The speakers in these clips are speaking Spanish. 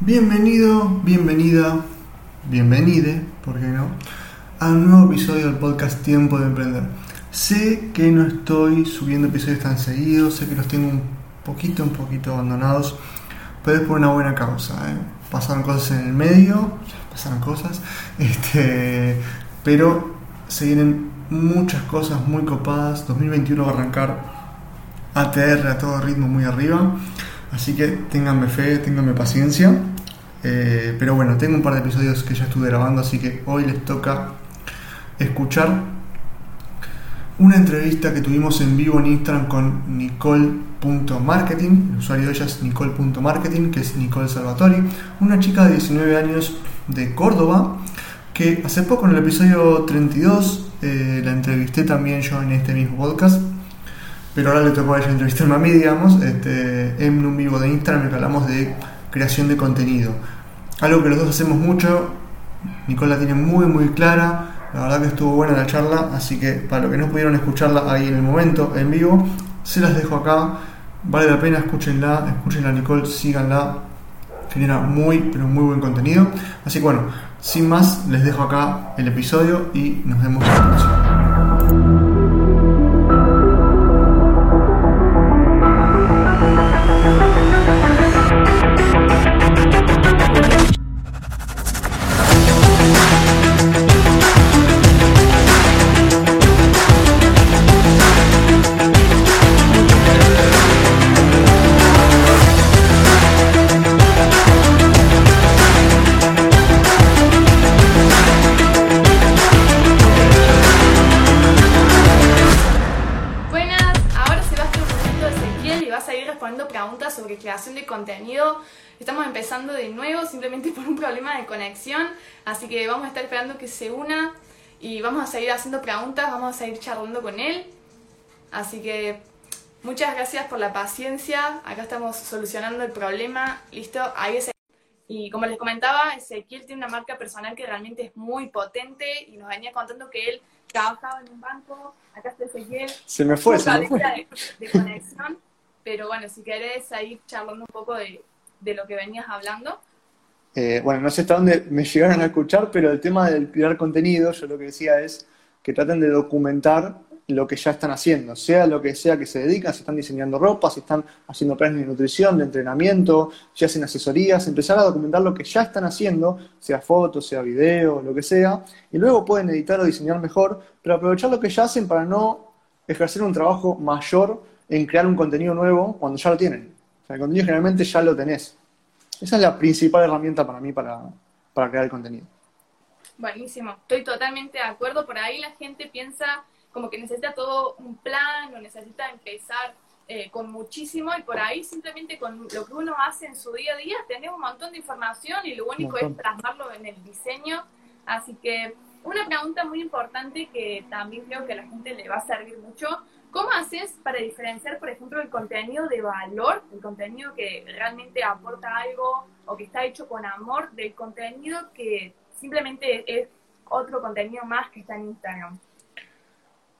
Bienvenido, bienvenida, bienvenide, ¿por qué no? A un nuevo episodio del podcast Tiempo de Emprender. Sé que no estoy subiendo episodios tan seguidos, sé que los tengo un poquito, un poquito abandonados, pero es por una buena causa. ¿eh? Pasaron cosas en el medio, pasaron cosas, este, pero se vienen muchas cosas muy copadas. 2021 va a arrancar ATR a todo ritmo muy arriba. Así que ténganme fe, ténganme paciencia. Eh, pero bueno, tengo un par de episodios que ya estuve grabando, así que hoy les toca escuchar una entrevista que tuvimos en vivo en Instagram con Nicole.marketing. El usuario de ella es Nicole.marketing, que es Nicole Salvatori, una chica de 19 años de Córdoba, que hace poco en el episodio 32 eh, la entrevisté también yo en este mismo podcast. Pero ahora le tocó a ella entrevistarme a mí, digamos, este, en un vivo de Instagram que hablamos de creación de contenido. Algo que los dos hacemos mucho, Nicola tiene muy muy clara, la verdad que estuvo buena la charla, así que para los que no pudieron escucharla ahí en el momento, en vivo, se las dejo acá, vale la pena, escúchenla, escúchenla Nicole, síganla, genera muy pero muy buen contenido. Así que bueno, sin más, les dejo acá el episodio y nos vemos en la próxima. Empezando de nuevo simplemente por un problema de conexión, así que vamos a estar esperando que se una y vamos a seguir haciendo preguntas, vamos a seguir charlando con él. Así que muchas gracias por la paciencia, acá estamos solucionando el problema, listo, ahí es y como les comentaba, Ezequiel tiene una marca personal que realmente es muy potente y nos venía contando que él trabajaba en un banco. Acá está Ezequiel. Se me fue, se me fue. De, de conexión. Pero bueno, si querés ahí charlando un poco de, de lo que venías hablando. Eh, bueno, no sé hasta dónde me llegaron a escuchar, pero el tema del crear contenido, yo lo que decía es que traten de documentar lo que ya están haciendo, sea lo que sea que se dedican, si están diseñando ropa, si están haciendo planes de nutrición, de entrenamiento, si hacen asesorías, empezar a documentar lo que ya están haciendo, sea fotos, sea video, lo que sea, y luego pueden editar o diseñar mejor, pero aprovechar lo que ya hacen para no ejercer un trabajo mayor en crear un contenido nuevo cuando ya lo tienen. Sea, el contenido generalmente ya lo tenés. Esa es la principal herramienta para mí para, para crear el contenido. Buenísimo, estoy totalmente de acuerdo. Por ahí la gente piensa como que necesita todo un plan o necesita empezar eh, con muchísimo y por ahí simplemente con lo que uno hace en su día a día tenemos un montón de información y lo único es plasmarlo en el diseño. Así que una pregunta muy importante que también creo que a la gente le va a servir mucho. ¿Cómo haces para diferenciar, por ejemplo, el contenido de valor, el contenido que realmente aporta algo o que está hecho con amor, del contenido que simplemente es otro contenido más que está en Instagram?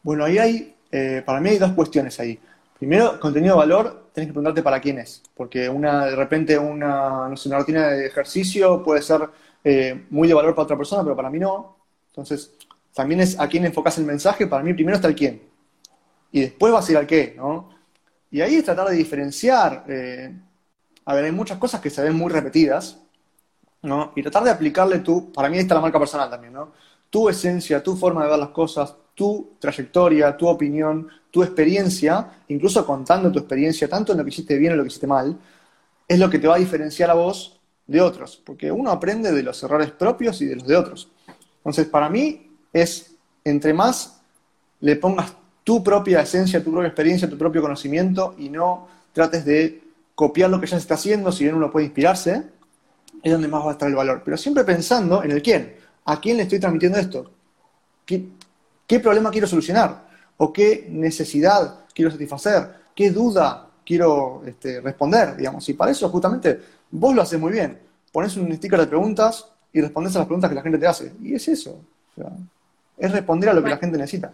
Bueno, ahí hay, eh, para mí hay dos cuestiones ahí. Primero, contenido de valor, tenés que preguntarte para quién es, porque una, de repente una, no sé, una rutina de ejercicio puede ser eh, muy de valor para otra persona, pero para mí no. Entonces, también es a quién enfocás el mensaje, para mí primero está el quién, y después vas a ir al qué, ¿no? Y ahí es tratar de diferenciar. eh, a ver, hay muchas cosas que se ven muy repetidas, ¿no? Y tratar de aplicarle tú, para mí está la marca personal también, ¿no? Tu esencia, tu forma de ver las cosas, tu trayectoria, tu opinión, tu experiencia, incluso contando tu experiencia, tanto en lo que hiciste bien o lo que hiciste mal, es lo que te va a diferenciar a vos de otros, porque uno aprende de los errores propios y de los de otros. Entonces, para mí es, entre más le pongas tu propia esencia, tu propia experiencia, tu propio conocimiento y no trates de copiar lo que ya se está haciendo, si bien uno puede inspirarse, es donde más va a estar el valor. Pero siempre pensando en el quién. ¿A quién le estoy transmitiendo esto? ¿Qué, qué problema quiero solucionar? ¿O qué necesidad quiero satisfacer? ¿Qué duda quiero este, responder? Digamos. Y para eso justamente vos lo haces muy bien. Pones un sticker de preguntas y respondes a las preguntas que la gente te hace. Y es eso. O sea, es responder a lo que la gente necesita.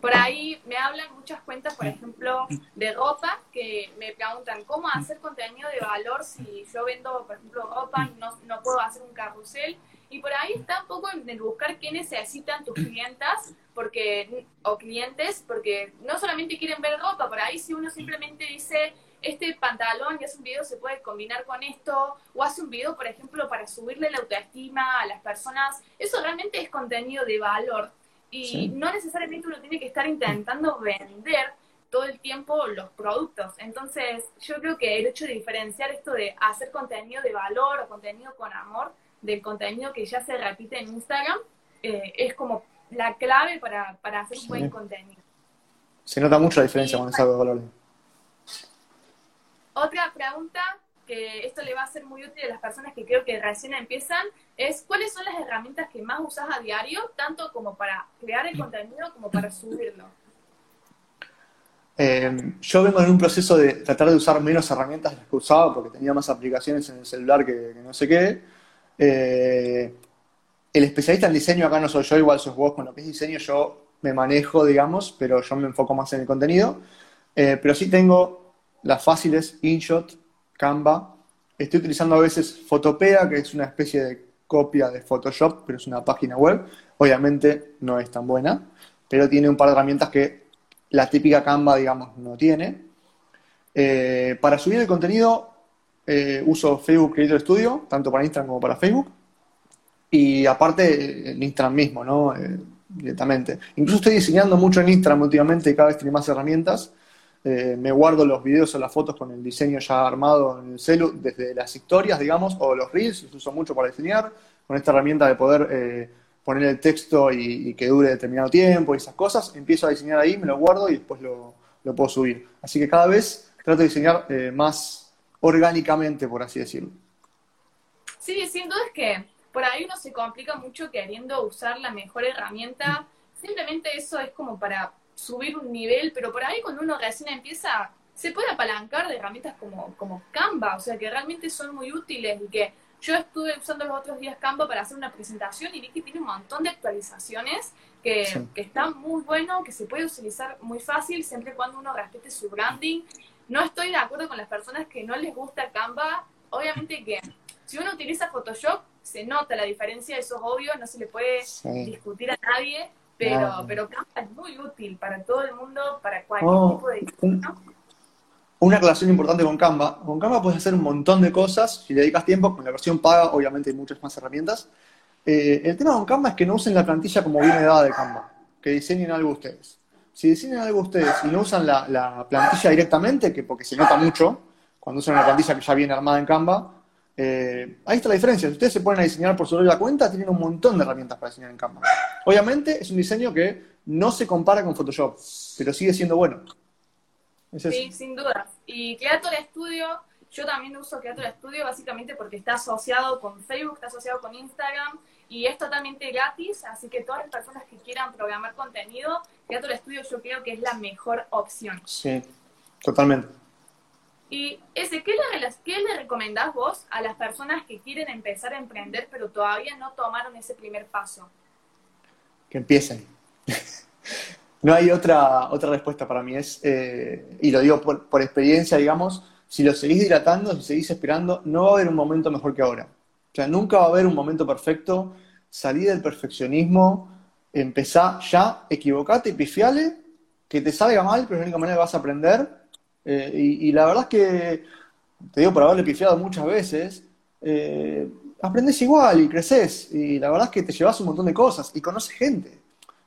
Por ahí me hablan muchas cuentas, por ejemplo, de ropa, que me preguntan cómo hacer contenido de valor si yo vendo, por ejemplo, ropa no, no puedo hacer un carrusel. Y por ahí está un poco en buscar qué necesitan tus clientas porque, o clientes, porque no solamente quieren ver ropa, por ahí si uno simplemente dice, este pantalón y hace un video se puede combinar con esto, o hace un video, por ejemplo, para subirle la autoestima a las personas, eso realmente es contenido de valor y no necesariamente uno tiene que estar intentando vender todo el tiempo los productos. Entonces, yo creo que el hecho de diferenciar esto de hacer contenido de valor o contenido con amor del contenido que ya se repite en Instagram eh, es como la clave para, para hacer un buen contenido. Se nota mucho la diferencia con ese valor. Otra pregunta que esto le va a ser muy útil a las personas que creo que recién empiezan, es cuáles son las herramientas que más usas a diario, tanto como para crear el contenido como para subirlo. Eh, yo vengo en un proceso de tratar de usar menos herramientas de las que usaba porque tenía más aplicaciones en el celular que, no sé qué. Eh, el especialista en diseño acá no soy yo, igual sos vos, con lo que es diseño yo me manejo, digamos, pero yo me enfoco más en el contenido. Eh, pero sí tengo las fáciles, InShot, Canva. Estoy utilizando a veces Photopea, que es una especie de copia de Photoshop, pero es una página web. Obviamente no es tan buena, pero tiene un par de herramientas que la típica Canva, digamos, no tiene. Eh, para subir el contenido eh, uso Facebook Creator Studio, tanto para Instagram como para Facebook. Y aparte en Instagram mismo, ¿no? Eh, directamente. Incluso estoy diseñando mucho en Instagram últimamente y cada vez tiene más herramientas. Eh, me guardo los videos o las fotos con el diseño ya armado en el celu, desde las historias, digamos, o los reels, los uso mucho para diseñar, con esta herramienta de poder eh, poner el texto y, que dure determinado tiempo y esas cosas, empiezo a diseñar ahí, me lo guardo y después lo, puedo subir. Así que cada vez trato de diseñar eh, más orgánicamente, por así decirlo. Sí, sin duda es que por ahí uno se complica mucho queriendo usar la mejor herramienta. Simplemente eso es como para subir un nivel, pero por ahí cuando uno recién empieza, se puede apalancar de herramientas como, como Canva, o sea que realmente son muy útiles y que yo estuve usando los otros días Canva para hacer una presentación y vi que tiene un montón de actualizaciones que, que está muy bueno, que se puede utilizar muy fácil siempre y cuando uno respete su branding. No estoy de acuerdo con las personas que no les gusta Canva. Obviamente que si uno utiliza Photoshop, se nota la diferencia, eso es obvio, no se le puede discutir a nadie, pero, pero Canva es muy útil para todo el mundo, para cualquier oh, tipo de Una aclaración importante con Canva. Con Canva puedes hacer un montón de cosas si le dedicas tiempo. Con la versión paga, obviamente, hay muchas más herramientas. Eh, el tema con Canva es que no usen la plantilla como viene dada de Canva. Que diseñen algo ustedes. Si diseñan algo ustedes y no usan la, plantilla directamente, que porque se nota mucho cuando usan una plantilla que ya viene armada en Canva, eh, ahí está la diferencia. Si ustedes se ponen a diseñar por su la cuenta, tienen un montón de herramientas para diseñar en Canva. Obviamente es un diseño que no se compara con Photoshop, pero sigue siendo bueno. sí, sin duda. Y Creator Studio, yo también uso Creator Studio básicamente porque está asociado con Facebook, está asociado con Instagram y es totalmente gratis, así que todas las personas que quieran programar contenido, Creator Studio yo creo que es la mejor opción. Sí, totalmente. Y ese, ¿qué le, ¿qué le recomendás vos a las personas que quieren empezar a emprender pero todavía no tomaron ese primer paso? Que empiecen. no hay otra, otra respuesta para mí. Es, eh, y lo digo por, por, experiencia, digamos, si lo seguís dilatando, si seguís esperando, no va a haber un momento mejor que ahora. O sea, nunca va a haber un momento perfecto. Salí del perfeccionismo, empezá ya, equivocate, pifiale, que te salga mal, pero es la única manera que vas a aprender eh, y, la verdad es que, te digo por haberle pifiado muchas veces, eh, aprendes igual y creces. Y la verdad es que te llevas un montón de cosas y conoces gente.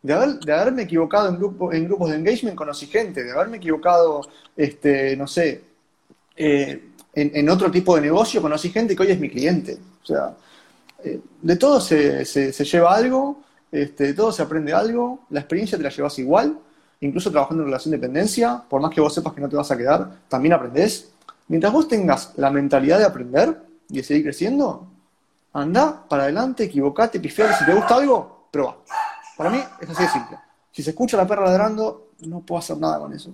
De, haber, de haberme equivocado en, grupo, en grupos de engagement, conocí gente. De haberme equivocado, este, no sé, eh, en, otro tipo de negocio, conocí gente que hoy es mi cliente. O sea, de todo se, se, lleva algo, este, de todo se aprende algo, la experiencia te la llevas igual incluso trabajando en relación de dependencia, por más que vos sepas que no te vas a quedar, también aprendés. Mientras vos tengas la mentalidad de aprender y de seguir creciendo, anda para adelante, equivocate, pifiate, si te gusta algo, prueba. Para mí es así de simple. Si se escucha la perra ladrando, no puedo hacer nada con eso.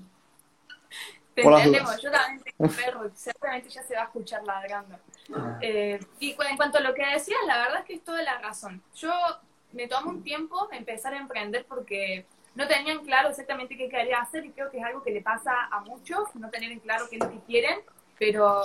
Te entendemos, yo también tengo un perro, seguramente ya se va a escuchar ladrando. Ah. Eh, y en cuanto a lo que decías, la verdad es que es toda la razón. Yo me tomo un tiempo empezar a emprender porque no tenían claro exactamente qué quería hacer y creo que es algo que le pasa a muchos, no tener en claro qué es lo que quieren, pero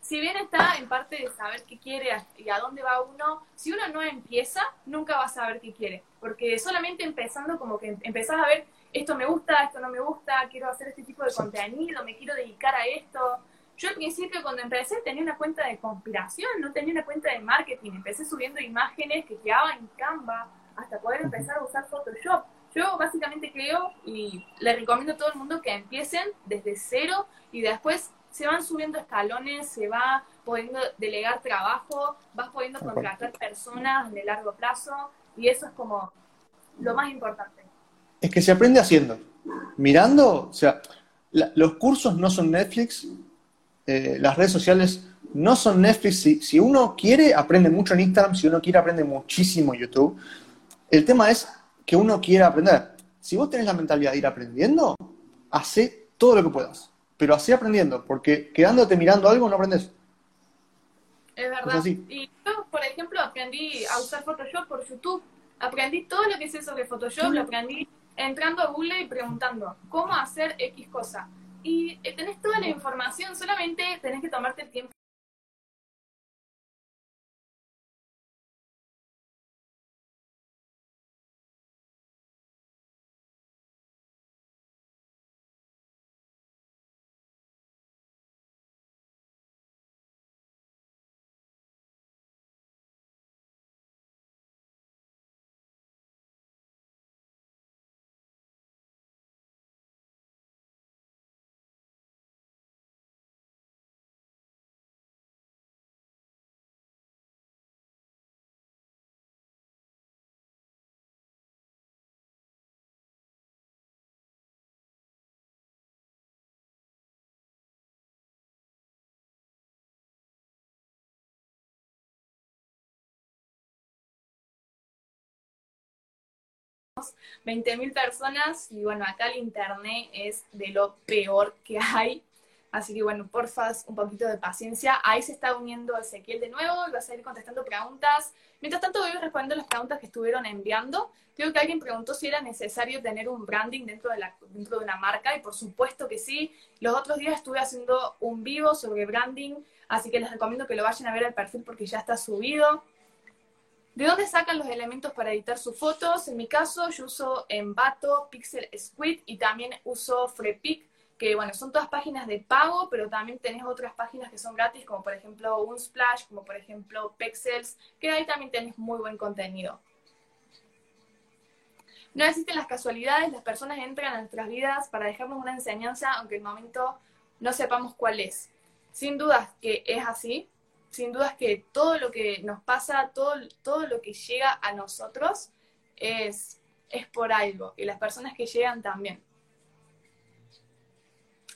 si bien está en parte de saber qué quiere y a dónde va uno, si uno no empieza, nunca va a saber qué quiere, porque solamente empezando como que empezás a ver, esto me gusta, esto no me gusta, quiero hacer este tipo de contenido, me quiero dedicar a esto. Yo al principio cuando empecé tenía una cuenta de conspiración, no tenía una cuenta de marketing, empecé subiendo imágenes que quedaban en Canva hasta poder empezar a usar Photoshop. Yo básicamente creo y le recomiendo a todo el mundo que empiecen desde cero y después se van subiendo escalones, se va pudiendo delegar trabajo, vas pudiendo contratar personas de largo plazo y eso es como lo más importante. Es que se aprende haciendo. Mirando, o sea, los cursos no son Netflix, eh, las redes sociales no son Netflix. Si, si, uno quiere, aprende mucho en Instagram, si uno quiere, aprende muchísimo en YouTube. El tema es que uno quiera aprender. Si vos tenés la mentalidad de ir aprendiendo, hace todo lo que puedas pero así aprendiendo, porque quedándote mirando algo no aprendes. Es verdad. y yo, por ejemplo, aprendí a usar Photoshop por YouTube. Aprendí todo lo que sé sobre Photoshop, lo aprendí entrando a Google y preguntando cómo hacer X cosa. Y eh, tenés toda la información, solamente tenés que tomarte el tiempo mil personas y bueno, acá el internet es de lo peor que hay. Así que bueno, porfa, un poquito de paciencia. Ahí se está uniendo Ezequiel de nuevo y vas a ir contestando preguntas. Mientras tanto voy respondiendo las preguntas que estuvieron enviando. Creo que alguien preguntó si era necesario tener un branding dentro de, la, dentro de una marca y por supuesto que sí. Los otros días estuve haciendo un vivo sobre branding, así que les recomiendo que lo vayan a ver al perfil porque ya está subido. ¿De dónde sacan los elementos para editar sus fotos? En mi caso, yo uso Envato, Pixel Squid y también uso Freepik, que bueno, son todas páginas de pago, pero también tenés otras páginas que son gratis, como por ejemplo Unsplash, como por ejemplo Pexels, que ahí también tenés muy buen contenido. No existen las casualidades, las personas entran a nuestras vidas para dejarnos una enseñanza, aunque el momento no sepamos cuál es. Sin dudas que es así, sin duda que todo lo que nos pasa, todo, todo lo que llega a nosotros es, es por algo, y las personas que llegan también.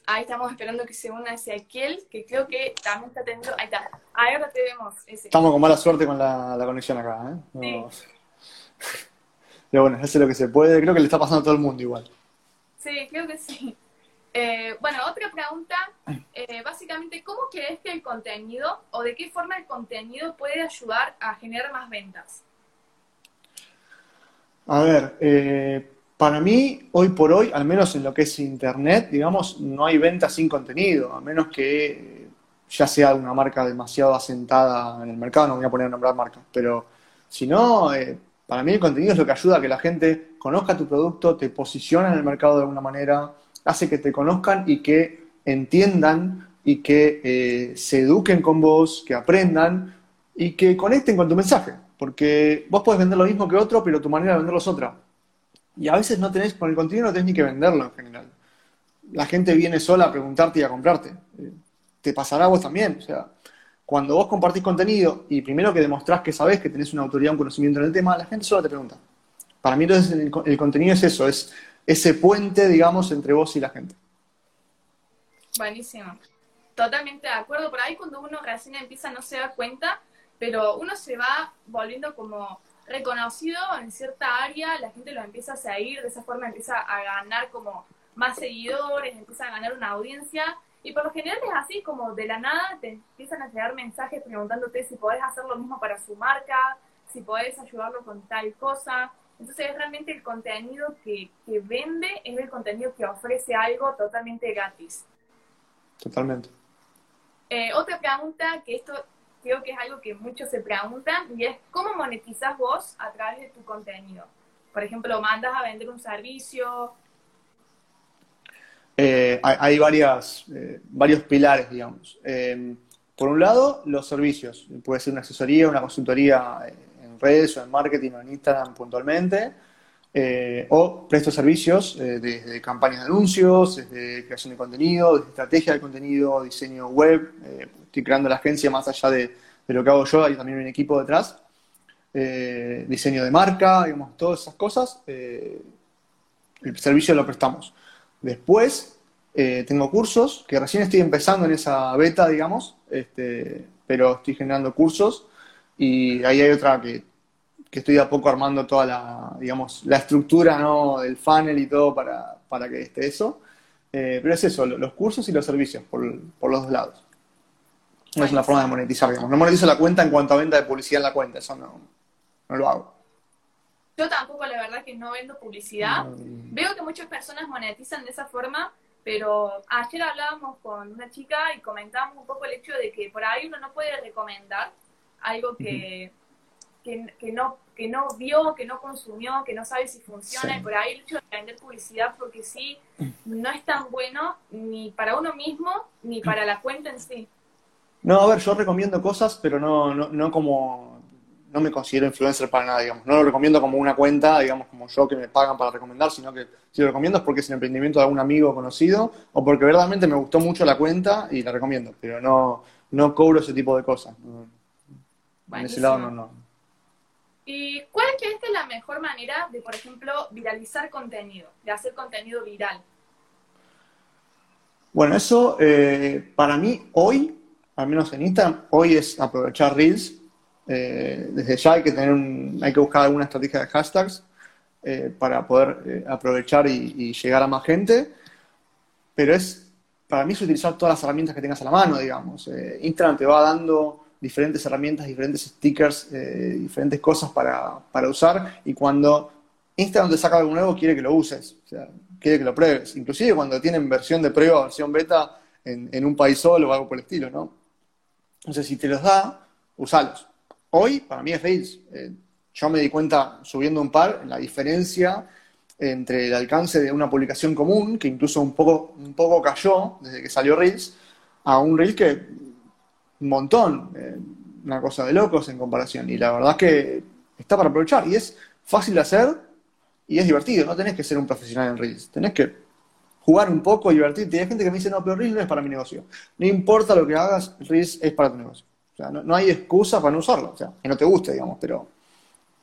Ahí estamos esperando que se una Ezequiel, que creo que también está teniendo. Ahí está. Ahora te vemos. Estamos con mala suerte con la, conexión acá. ¿eh? Pero bueno, hace lo que se puede. Creo que le está pasando a todo el mundo igual. Sí, creo que sí. Eh, bueno, otra pregunta, eh, básicamente, ¿cómo crees que el contenido o de qué forma el contenido puede ayudar a generar más ventas? A ver, eh, para mí, hoy por hoy, al menos en lo que es Internet, digamos, no hay ventas sin contenido, a menos que ya sea una marca demasiado asentada en el mercado, no voy a poner a nombrar marcas, pero si no, para mí el contenido es lo que ayuda a que la gente conozca tu producto, te posiciona en el mercado de alguna manera, hace que te conozcan y que entiendan y que eh, se eduquen con vos, que aprendan y que conecten con tu mensaje. Porque vos podés vender lo mismo que otro, pero tu manera de venderlo es otra. Y a veces no tenés, con el contenido no tenés ni que venderlo en general. La gente viene sola a preguntarte y a comprarte. Eh, te pasará a vos también. O sea, cuando vos compartís contenido y primero que demostrás que sabés que tenés una autoridad, un conocimiento en el tema, la gente solo te pregunta. Para mí entonces el contenido es eso, es ese puente, digamos, entre vos y la gente. Buenísimo. Totalmente de acuerdo. Por ahí cuando uno recién empieza no se da cuenta, pero uno se va volviendo como reconocido en cierta área, la gente lo empieza a seguir, de esa forma empieza a ganar como más seguidores, empieza a ganar una audiencia. Y por lo general es así, como de la nada te empiezan a llegar mensajes preguntándote si podés hacer lo mismo para su marca, si podés ayudarlo con tal cosa. Entonces es realmente el contenido que, que vende, es el contenido que ofrece algo totalmente gratis. Totalmente. Eh, otra pregunta, que esto creo que es algo que muchos se preguntan, y es ¿cómo monetizas vos a través de tu contenido? Por ejemplo, mandas a vender un servicio. Eh, hay, hay varias, eh, varios pilares, digamos. Eh, por un lado, los servicios. Puede ser una asesoría, una consultoría redes o en marketing o en Instagram puntualmente. Eh, o presto servicios eh, desde campañas de anuncios, desde creación de contenido, desde estrategia de contenido, diseño web. Eh, estoy creando la agencia más allá de, de, lo que hago yo, hay también un equipo detrás. Diseño de marca, digamos, todas esas cosas. el servicio lo prestamos. Después tengo cursos, que recién estoy empezando en esa beta, digamos, este, pero estoy generando cursos. Y ahí hay otra que que estoy a poco armando toda la, digamos, la estructura ¿no? del funnel y todo para, para que esté eso. Eh, pero es eso, los cursos y los servicios por, por los dos lados. No es una forma de monetizar, digamos. No monetizo la cuenta en cuanto a venta de publicidad en la cuenta, eso no, no lo hago. Yo tampoco, la verdad, que no vendo publicidad. Veo que muchas personas monetizan de esa forma, pero ayer hablábamos con una chica y comentábamos un poco el hecho de que por ahí uno no puede recomendar algo que, uh -huh que, no, que no vio, que no consumió, que no sabe si funciona, sí. y por ahí el hecho de vender publicidad porque sí, no es tan bueno ni para uno mismo ni para la cuenta en sí. No, a ver, yo recomiendo cosas, pero no, no, no como, no me considero influencer para nada, digamos. No lo recomiendo como una cuenta, digamos, como yo que me pagan para recomendar, sino que si lo recomiendo es porque es el emprendimiento de algún amigo conocido o porque verdaderamente me gustó mucho la cuenta y la recomiendo, pero no, no cobro ese tipo de cosas. En ese lado no, no. ¿Y cuál crees que es la mejor manera de, por ejemplo, viralizar contenido, de hacer contenido viral? Bueno, eso eh, para mí hoy, al menos en Instagram, hoy es aprovechar Reels. Eh, desde ya hay que tener un, hay que buscar alguna estrategia de hashtags eh, para poder eh, aprovechar y, y, llegar a más gente. Pero es, para mí es utilizar todas las herramientas que tengas a la mano, digamos. Eh, Instagram te va dando diferentes herramientas, diferentes stickers, eh, diferentes cosas para, para, usar y cuando Instagram te saca algo nuevo quiere que lo uses, o sea, quiere que lo pruebes, inclusive cuando tienen versión de prueba, versión beta en, en un país solo o algo por el estilo, ¿no? Entonces, si te los da, usalos. Hoy, para mí es Reels. Eh, yo me di cuenta, subiendo un par, la diferencia entre el alcance de una publicación común, que incluso un poco, un poco cayó desde que salió Reels, a un Reel que un montón, eh, una cosa de locos en comparación. Y la verdad es que está para aprovechar y es fácil de hacer y es divertido. No tenés que ser un profesional en Reels, tenés que jugar un poco, divertirte. Y hay gente que me dice, no, pero Reels no es para mi negocio. No importa lo que hagas, Reels es para tu negocio. O sea, no, no hay excusa para no usarlo. O sea, que no te guste, digamos, pero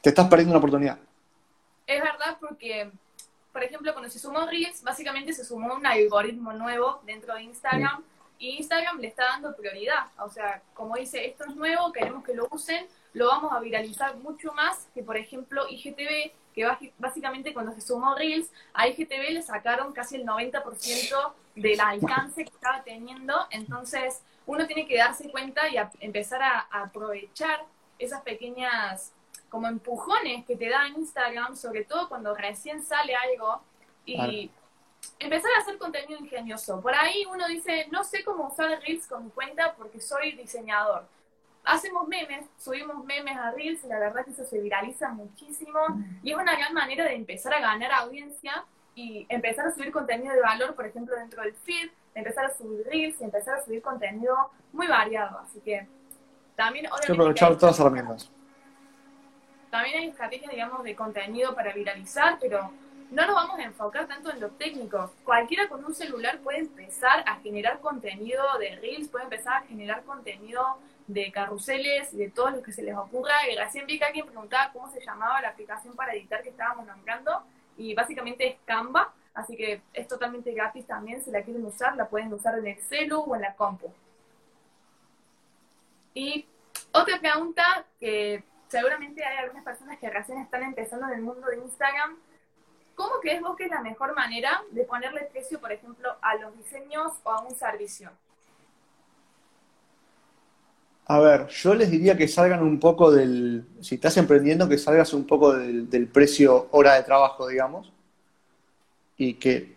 te estás perdiendo una oportunidad. Es verdad porque, por ejemplo, cuando se sumó Reels, básicamente se sumó un algoritmo nuevo dentro de Instagram. Y Instagram le está dando prioridad. O sea, como dice, esto es nuevo, queremos que lo usen, lo vamos a viralizar mucho más que, por ejemplo, IGTV, que básicamente cuando se sumó Reels, a IGTV le sacaron casi el 90% del alcance que estaba teniendo. Entonces, uno tiene que darse cuenta y a empezar a, aprovechar esas pequeñas como empujones que te da Instagram, sobre todo cuando recién sale algo y empezar a hacer contenido ingenioso. Por ahí uno dice, no sé cómo usar Reels con mi cuenta porque soy diseñador. Hacemos memes, subimos memes a Reels y la verdad que eso se viraliza muchísimo y es una gran manera de empezar a ganar audiencia y empezar a subir contenido de valor, por ejemplo, dentro del feed, empezar a subir Reels y empezar a subir contenido muy variado. Así que también... Que aprovechar todas las herramientas. También hay estrategias, digamos, de contenido para viralizar, pero no nos vamos a enfocar tanto en lo técnico. Cualquiera con un celular puede empezar a generar contenido de Reels, puede empezar a generar contenido de carruseles, de todo lo que se les ocurra. Y recién vi que alguien preguntaba cómo se llamaba la aplicación para editar que estábamos nombrando. Y básicamente es Canva, así que es totalmente gratis también. Si la quieren usar, la pueden usar en el celu o en la compu. Y otra pregunta que seguramente hay algunas personas que recién están empezando en el mundo de Instagram ¿Cómo crees vos que es la mejor manera de ponerle precio, por ejemplo, a los diseños o a un servicio? A ver, yo les diría que salgan un poco del, si estás emprendiendo, que salgas un poco del, precio hora de trabajo, digamos, y que,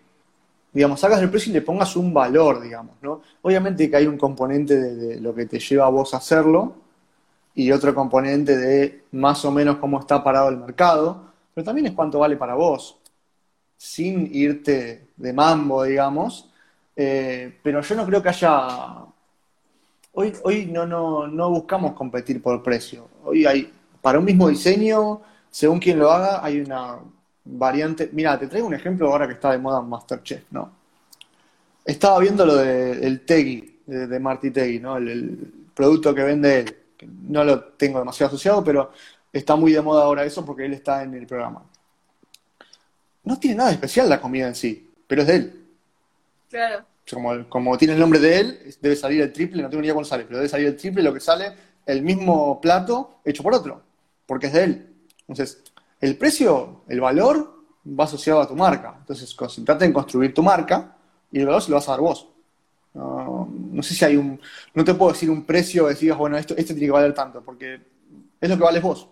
digamos, salgas del precio y le pongas un valor, digamos, ¿no? Obviamente que hay un componente de lo que te lleva a vos a hacerlo y otro componente de más o menos cómo está parado el mercado, pero también es cuánto vale para vos, sin irte de mambo, digamos, eh, pero yo no creo que haya Hoy, hoy no, no, no buscamos competir por precio. Hoy hay, para un mismo diseño, según quien lo haga, hay una variante. Mira, te traigo un ejemplo ahora que está de moda Masterchef, ¿no? Estaba viendo lo del Tegui, de, de Marty ¿no? El, el producto que vende él. No lo tengo demasiado asociado, pero está muy de moda ahora eso porque él está en el programa. No tiene nada de especial la comida en sí, pero es de él. Claro. Como, como tiene el nombre de él, debe salir el triple, no tengo ni idea cuánto sale, pero debe salir el triple lo que sale el mismo plato hecho por otro, porque es de él. Entonces, el precio, el valor va asociado a tu marca. Entonces, concentrate en construir tu marca y el valor se lo vas a dar vos. No, no sé si hay un. No te puedo decir un precio que digas, bueno, esto, este tiene que valer tanto, porque es lo que vales vos.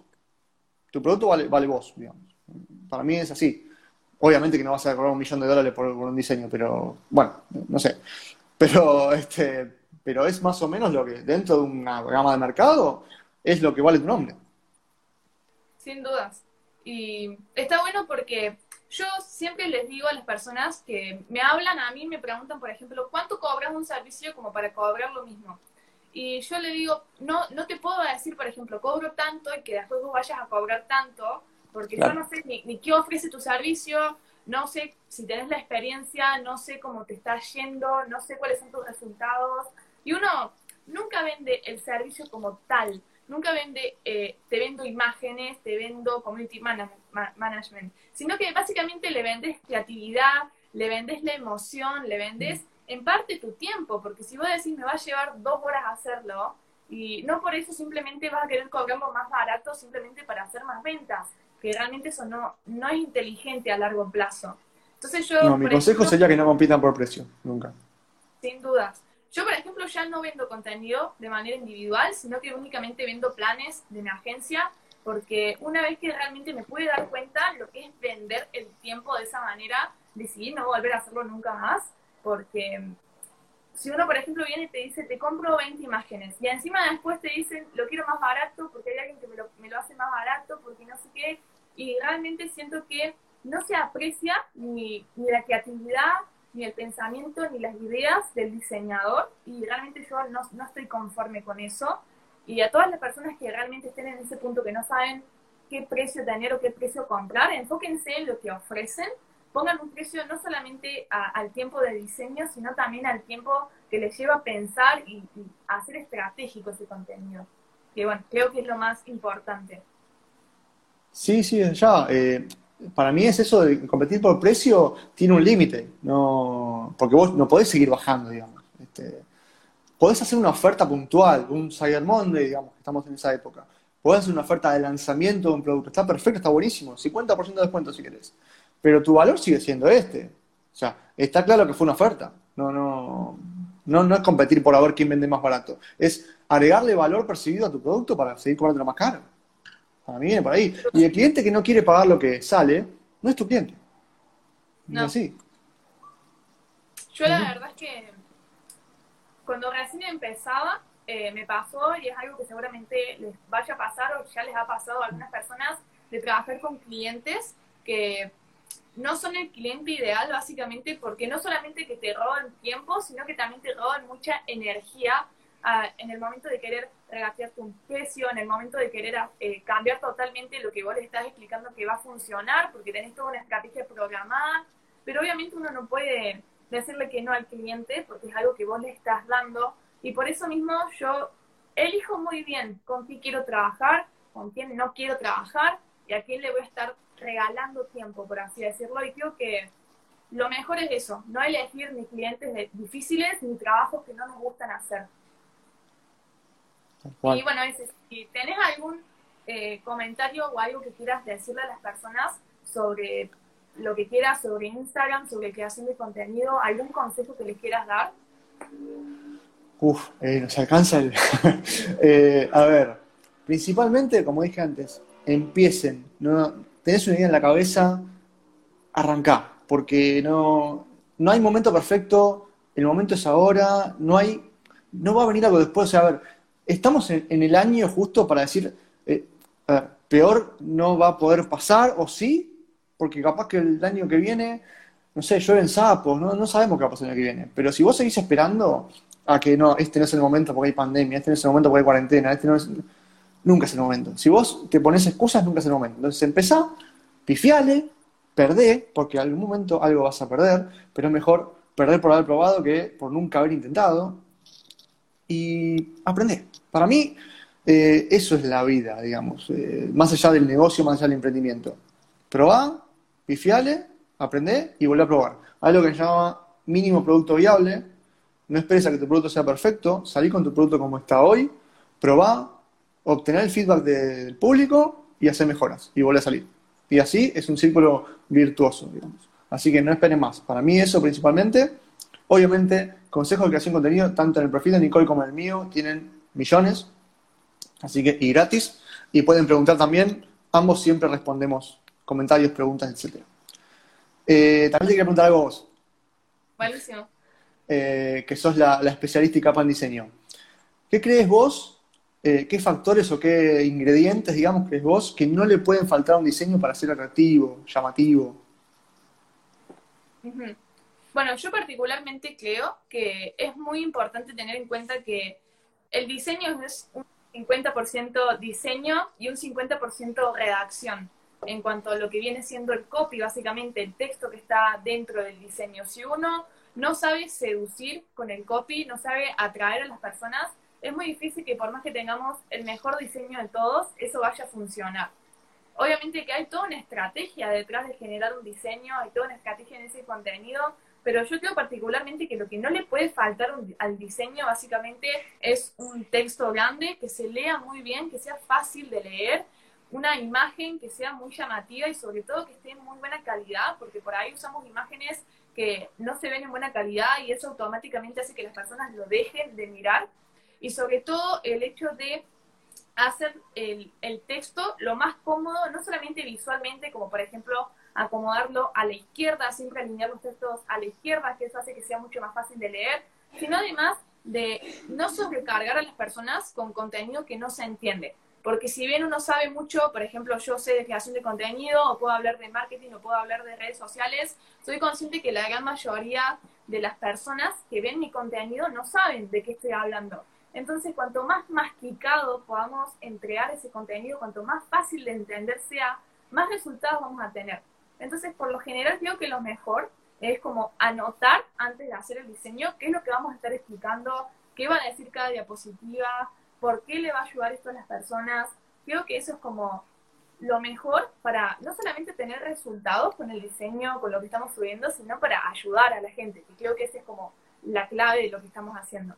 Tu producto vale, vale vos, digamos. Para mí es así. Obviamente que no vas a cobrar un millón de dólares por, un diseño, pero bueno, no sé. Pero, este, pero es más o menos lo que, dentro de una gama de mercado, es lo que vale tu nombre. Sin dudas. Y está bueno porque yo siempre les digo a las personas que me hablan a mí, me preguntan, por ejemplo, ¿cuánto cobras un servicio como para cobrar lo mismo? Y yo le digo, no, no te puedo decir, por ejemplo, cobro tanto y que después vos vayas a cobrar tanto, porque Claro. yo no sé ni, ni qué ofrece tu servicio, no sé si tenés la experiencia, no sé cómo te está yendo, no sé cuáles son tus resultados. Y uno nunca vende el servicio como tal, nunca vende, eh, te vendo imágenes, te vendo community mana- ma- management, sino que básicamente le vendes creatividad, le vendes la emoción, le vendes en parte tu tiempo, porque si vos decís me va a llevar dos horas hacerlo, y no por eso simplemente vas a querer cobrarlo más barato simplemente para hacer más ventas, que realmente eso no, no es inteligente a largo plazo. Entonces yo, No, mi consejo ejemplo, sería que no compitan por precio, nunca. sin dudas. Yo, por ejemplo, ya no vendo contenido de manera individual, sino que únicamente vendo planes de mi agencia, porque una vez que realmente me pude dar cuenta lo que es vender el tiempo de esa manera, decidí no volver a hacerlo nunca más, porque si uno, por ejemplo, viene y te dice, te compro 20 imágenes, y encima después te dicen, lo quiero más barato, porque hay alguien que me lo, me lo hace más barato, porque no sé qué, y realmente siento que no se aprecia ni, ni la creatividad, ni el pensamiento, ni las ideas del diseñador, y realmente yo no, no estoy conforme con eso. Y a todas las personas que realmente estén en ese punto que no saben qué precio tener o qué precio comprar, enfóquense en lo que ofrecen, pongan un precio no solamente al tiempo de diseño, sino también al tiempo que les lleva a pensar y, hacer estratégico ese contenido. Que bueno, creo que es lo más importante. Sí, sí, ya. eh, para mí es eso de competir por precio, tiene un límite, no, porque vos no podés seguir bajando, digamos. Este, podés hacer una oferta puntual, un Cyber Monday, digamos, que estamos en esa época. Podés hacer una oferta de lanzamiento de un producto, está perfecto, está buenísimo, 50% de descuento si querés. Pero tu valor sigue siendo este. O sea, está claro que fue una oferta. No, no, no, no es competir por a ver quién vende más barato. Es agregarle valor percibido a tu producto para seguir cobrando más caro. Para mí viene por ahí. Y el cliente que no quiere pagar lo que sale, no es tu cliente. No es así. Yo la verdad es que cuando recién empezaba, eh, me pasó, y es algo que seguramente les vaya a pasar o ya les ha pasado a algunas personas, de trabajar con clientes que no son el cliente ideal básicamente porque no solamente que te roban tiempo, sino que también te roban mucha energía ah, en el momento de querer regatearte un precio, en el momento de querer eh, cambiar totalmente lo que vos le estás explicando que va a funcionar, porque tenés toda una estrategia programada, pero obviamente uno no puede decirle que no al cliente porque es algo que vos le estás dando y por eso mismo yo elijo muy bien con quién quiero trabajar, con quién no quiero trabajar y a quién le voy a estar regalando tiempo, por así decirlo, y creo que lo mejor es eso, no elegir ni clientes difíciles ni trabajos que no nos gustan hacer. Y bueno, ese, si tenés algún eh, comentario o algo que quieras decirle a las personas sobre lo que quieras, sobre Instagram, sobre creación de contenido, algún consejo que les quieras dar. Uf, eh, nos alcanza el... Eh, a ver, principalmente, como dije antes, empiecen. ¿no? Tenés una idea en la cabeza, arrancá, porque no, no hay momento perfecto, el momento es ahora, no hay, no va a venir algo después. O sea, a ver, estamos en, el año justo para decir, eh, peor no va a poder pasar, o sí, porque capaz que el año que viene, no sé, llueven sapos, ¿no? no sabemos qué va a pasar el año que viene. Pero si vos seguís esperando, a que no, este no es el momento porque hay pandemia, este no es el momento porque hay cuarentena, este no es... Nunca es el momento. Si vos te pones excusas, nunca es el momento. Entonces empezá, pifiale, perdé, porque en algún momento algo vas a perder, pero es mejor perder por haber probado que por nunca haber intentado. Y aprender. Para mí, eh, eso es la vida, digamos. Eh, más allá del negocio, más allá del emprendimiento. Probá, pifiale, aprendé y volvé a probar. Hay lo que se llama mínimo producto viable, no esperes a que tu producto sea perfecto, salí con tu producto como está hoy, probá, obtener el feedback del público y hacer mejoras y volver a salir. Y así es un círculo virtuoso, digamos. Así que no esperen más. Para mí eso principalmente. Obviamente, consejos de creación de contenido, tanto en el perfil de Nicole como en el mío, tienen millones. Así que, y gratis. Y pueden preguntar también. Ambos siempre respondemos comentarios, preguntas, etc. Eh, también te quería preguntar algo a vos. Buenísimo. Eh, que sos la, especialista y capa en diseño. ¿Qué crees vos? Eh, ¿Qué factores o qué ingredientes, digamos, crees vos que no le pueden faltar a un diseño para ser atractivo, llamativo? Bueno, yo particularmente creo que es muy importante tener en cuenta que el diseño es un 50% diseño y un 50% redacción en cuanto a lo que viene siendo el copy, básicamente el texto que está dentro del diseño. Si uno no sabe seducir con el copy, no sabe atraer a las personas, es muy difícil que por más que tengamos el mejor diseño de todos, eso vaya a funcionar. Obviamente que hay toda una estrategia detrás de generar un diseño, hay toda una estrategia en ese contenido, pero yo creo particularmente que lo que no le puede faltar al diseño básicamente es un texto grande, que se lea muy bien, que sea fácil de leer, una imagen que sea muy llamativa y sobre todo que esté en muy buena calidad, porque por ahí usamos imágenes que no se ven en buena calidad y eso automáticamente hace que las personas lo dejen de mirar. Y sobre todo el hecho de hacer el, el texto lo más cómodo, no solamente visualmente, como por ejemplo acomodarlo a la izquierda, siempre alinear los textos a la izquierda, que eso hace que sea mucho más fácil de leer, sino además de no sobrecargar a las personas con contenido que no se entiende. Porque si bien uno sabe mucho, por ejemplo, yo sé de creación de contenido, o puedo hablar de marketing, o puedo hablar de redes sociales, soy consciente que la gran mayoría de las personas que ven mi contenido no saben de qué estoy hablando. Entonces, cuanto más masticado podamos entregar ese contenido, cuanto más fácil de entender sea, más resultados vamos a tener. Entonces, por lo general, creo que lo mejor es como anotar antes de hacer el diseño qué es lo que vamos a estar explicando, qué va a decir cada diapositiva, por qué le va a ayudar esto a las personas. Creo que eso es como lo mejor para no solamente tener resultados con el diseño, con lo que estamos subiendo, sino para ayudar a la gente, que creo que esa es como la clave de lo que estamos haciendo.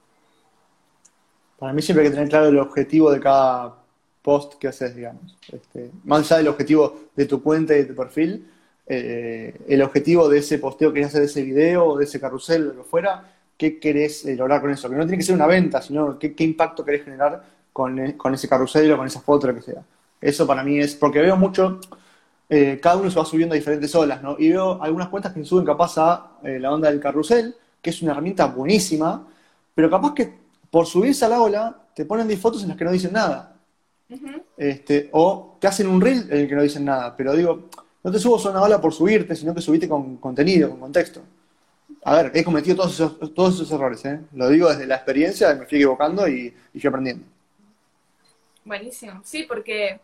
Para mí siempre hay que tener claro el objetivo de cada post que haces, digamos. Este, más allá del objetivo de tu cuenta y de tu perfil, eh, el objetivo de ese posteo que querés hacer de ese video o de ese carrusel lo que fuera, qué querés eh, lograr con eso. Que no tiene que ser una venta, sino qué, impacto querés generar con, eh, con, ese carrusel o con esa foto, lo que sea. Eso para mí es, porque veo mucho, eh, cada uno se va subiendo a diferentes olas, ¿no? Y veo algunas cuentas que suben capaz a la onda del carrusel, que es una herramienta buenísima, pero capaz que por subirse a la ola te ponen 10 fotos en las que no dicen nada. este, o te hacen un reel en el que no dicen nada. Pero digo, no te subas a una ola por subirte, sino que subiste con contenido, con contexto. A ver, he cometido todos esos, todos esos errores, ¿eh? Lo digo desde la experiencia, me fui equivocando y, y fui aprendiendo. Buenísimo, sí, porque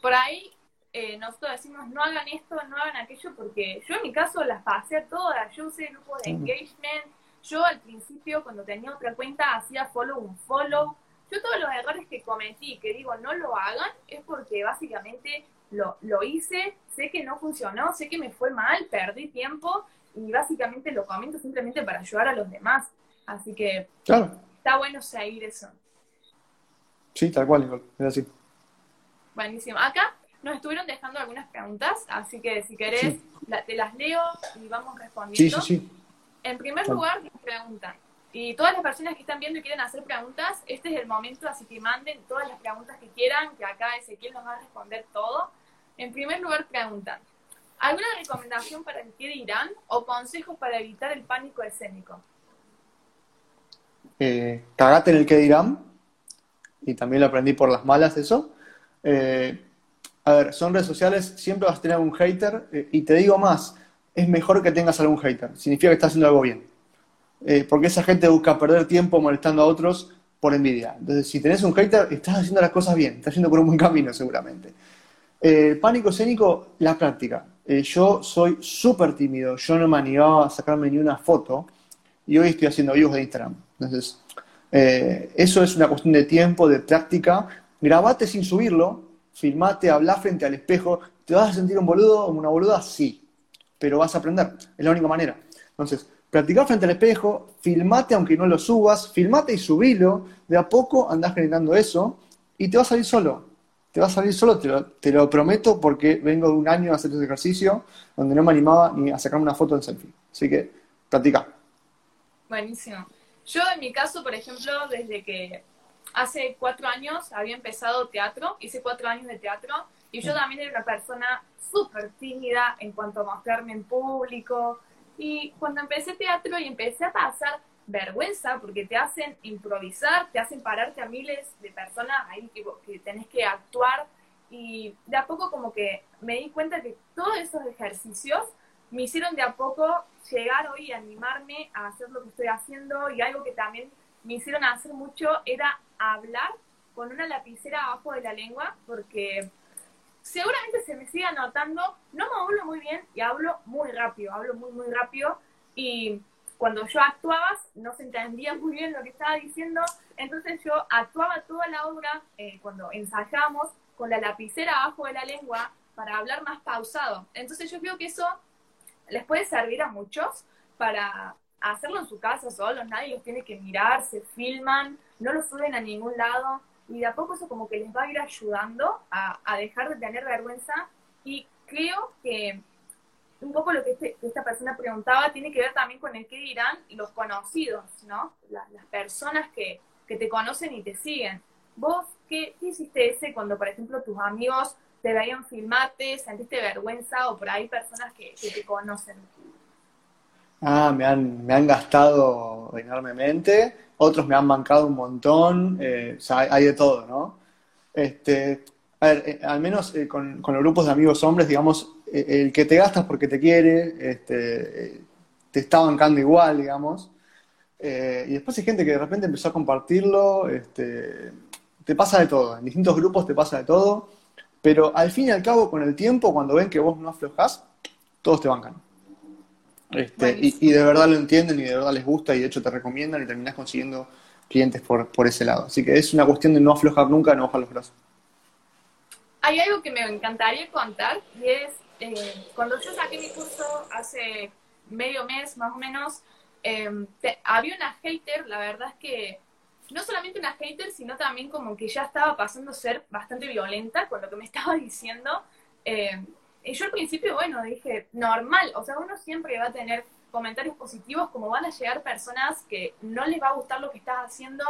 por ahí eh, nosotros decimos no hagan esto, no hagan aquello, porque yo en mi caso las pasé todas, yo usé grupo de engagement, yo al principio cuando tenía otra cuenta hacía follow un follow, yo todos los errores que cometí, que digo no lo hagan, es porque básicamente lo, lo hice, sé que no funcionó, sé que me fue mal, perdí tiempo y básicamente lo comento simplemente para ayudar a los demás. Así que está bueno seguir eso. Sí, tal cual, es así. Buenísimo. Acá nos estuvieron dejando algunas preguntas, así que si querés te las leo y vamos respondiendo. Sí, sí, sí. En primer lugar, nos preguntan, Y todas las personas que están viendo y quieren hacer preguntas, este es el momento, así que manden todas las preguntas que quieran, que acá Ezequiel nos va a responder todo. En primer lugar, preguntan, ¿alguna recomendación para el que dirán o consejos para evitar el pánico escénico? Eh, cagate en el que dirán, y también lo aprendí por las malas eso. Eh, a ver, son redes sociales, siempre vas a tener un hater, eh, y te digo más, es mejor que tengas algún hater, significa que estás haciendo algo bien. Eh, porque esa gente busca perder tiempo molestando a otros por envidia. Entonces, si tenés un hater, estás haciendo las cosas bien, estás yendo por un buen camino seguramente. Eh, pánico escénico, la práctica. Eh, yo soy súper tímido, yo no me animaba a sacarme ni una foto y hoy estoy haciendo vivos de Instagram. Entonces, eso es una cuestión de tiempo, de práctica. Grabate sin subirlo, filmate, habla frente al espejo. ¿Te vas a sentir un boludo o una boluda? Sí, pero vas a aprender, es la única manera. Entonces, practicar frente al espejo, filmate aunque no lo subas, filmate y subilo, de a poco andás generando eso y te va a salir solo. Te va a salir solo, te lo, prometo, porque vengo de un año a hacer ese ejercicio donde no me animaba ni a sacarme una foto en selfie. Así que, practica. Buenísimo. Yo en mi caso, por ejemplo, desde que hace cuatro años había empezado teatro, hice cuatro años de teatro, y yo también era una persona súper tímida en cuanto a mostrarme en público, y cuando empecé teatro y empecé a pasar vergüenza, porque te hacen improvisar, te hacen pararte a miles de personas ahí que, tenés que actuar, y de a poco como que me di cuenta que todos esos ejercicios me hicieron de a poco llegar hoy a animarme a hacer lo que estoy haciendo. Y algo que también me hicieron hacer mucho era hablar con una lapicera abajo de la lengua porque seguramente se me sigue anotando, no me hablo muy bien y hablo muy rápido, hablo muy, muy rápido. Y cuando yo actuaba no se entendía muy bien lo que estaba diciendo, entonces yo actuaba toda la obra eh, cuando ensayamos con la lapicera abajo de la lengua para hablar más pausado. Entonces yo creo que eso les puede servir a muchos para hacerlo en su casa solos, nadie los tiene que mirar, se filman, no lo suben a ningún lado y de a poco eso como que les va a ir ayudando a, dejar de tener vergüenza y creo que un poco lo que, este, esta persona preguntaba tiene que ver también con el que dirán los conocidos, ¿no? Las, personas que, te conocen y te siguen. ¿Vos qué, hiciste ese cuando, por ejemplo, tus amigos te veían filmarte, sentiste vergüenza o por ahí personas que, te conocen? Ah, me han, me han gastado enormemente otros me han bancado un montón, eh, o sea, hay, de todo, ¿no? Este, a ver, eh, al menos eh, con, los grupos de amigos hombres, digamos, el que te gastas porque te quiere, este, te está bancando igual, digamos. y después hay gente que de repente empezó a compartirlo, este, te pasa de todo, en distintos grupos te pasa de todo, pero al fin y al cabo, con el tiempo, cuando ven que vos no aflojás, todos te bancan. Este, y, de verdad lo entienden y de verdad les gusta y de hecho te recomiendan y terminas consiguiendo clientes por, por ese lado. Así que es una cuestión de no aflojar nunca, no bajar los brazos. Hay algo que me encantaría contar y es, eh, cuando yo saqué mi curso hace medio mes más o menos, em, había una hater, la verdad es que no solamente una hater, sino también como que ya estaba pasando a ser bastante violenta con lo que me estaba diciendo. Eh, y yo al principio, bueno, dije, normal, o sea, uno siempre va a tener comentarios positivos como van a llegar personas que no les va a gustar lo que estás haciendo.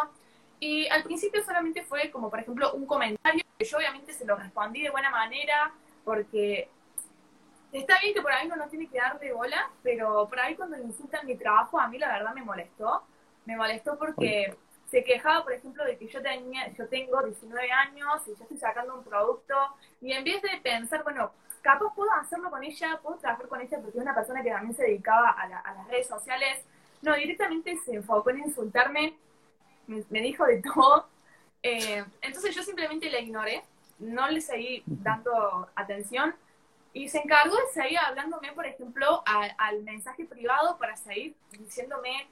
Y al principio solamente fue como, por ejemplo, un comentario que yo obviamente se lo respondí de buena manera porque está bien que por ahí uno no tiene que dar de bola, pero por ahí cuando insultan mi trabajo a mí la verdad me molestó. Me molestó porque se quejaba, por ejemplo, de que yo tenía, yo tengo 19 años y yo estoy sacando un producto y en vez de pensar, bueno, capaz puedo hacerlo con ella, puedo trabajar con ella porque es una persona que también se dedicaba a, las redes sociales. No, directamente se enfocó en insultarme, me, dijo de todo. Eh, entonces yo simplemente la ignoré, no le seguí dando atención y se encargó de seguir hablándome, por ejemplo, al mensaje privado para seguir diciéndome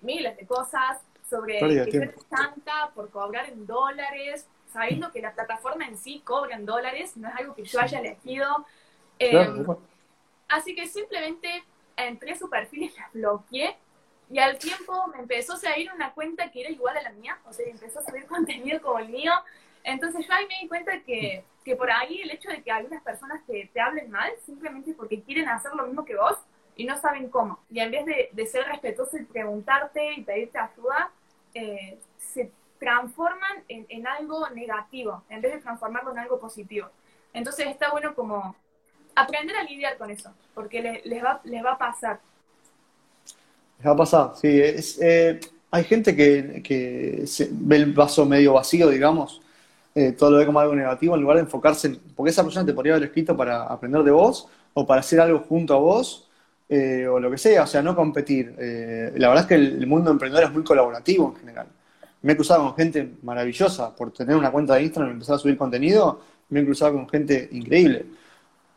miles de cosas sobre que yo tanta por cobrar en dólares, sabiendo que la plataforma en sí cobra en dólares, no es algo que yo haya elegido. Em, así que simplemente entré a su perfil y la bloqueé. Y al tiempo me empezó a seguir una cuenta que era igual a la mía, o sea, empezó a subir contenido como el mío. Entonces yo ahí me di cuenta que, que por ahí el hecho de que algunas personas te, te hablen mal, simplemente porque quieren hacer lo mismo que vos, y no saben cómo. Y en vez de, ser respetuoso y preguntarte y pedirte ayuda, eh, se transforman en, algo negativo, en vez de transformarlo en algo positivo. Entonces está bueno como aprender a lidiar con eso, porque les, va, les va a pasar. Les va a pasar, sí. Es, eh, hay gente que, ve el vaso medio vacío, digamos, eh, todo lo ve como algo negativo, en lugar de enfocarse en, porque esa persona te podría haber escrito para aprender de vos o para hacer algo junto a vos eh, o lo que sea, o sea, no competir. la verdad es que el, mundo emprendedor es muy colaborativo en general. Me he cruzado con gente maravillosa por tener una cuenta de Instagram y empezar a subir contenido, me he cruzado con gente increíble.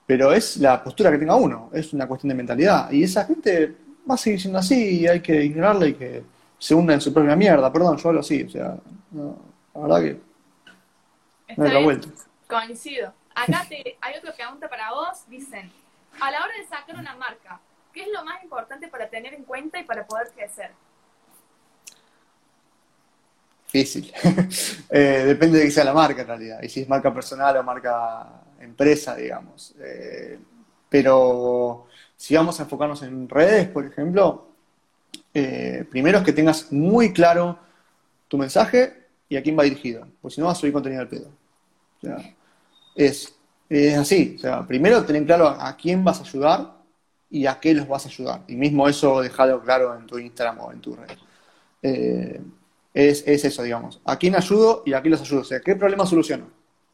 Pero es la postura que tenga uno, es una cuestión de mentalidad. Y esa gente va a seguir siendo así y hay que ignorarla y que se hunda en su propia mierda. Perdón, yo hablo así, o sea, la verdad que no hay vuelta. Coincido. Acá te, hay otra pregunta para vos. Dicen, a la hora de sacar una marca, ¿qué es lo más importante para tener en cuenta y para poder crecer? Difícil. Eh, depende de qué sea la marca en realidad. Y si es marca personal o marca empresa, digamos. Eh, pero si vamos a enfocarnos en redes, por ejemplo, eh, primero es que tengas muy claro tu mensaje y a quién va dirigido, porque si no vas a subir contenido al pedo. Es, así, o sea, primero tener claro a, quién vas a ayudar y a qué los vas a ayudar. Y mismo eso dejado claro en tu Instagram o en tu red. Eh, es, eso, digamos. ¿A quién ayudo y a quién los ayudo? O sea, ¿qué problema soluciono?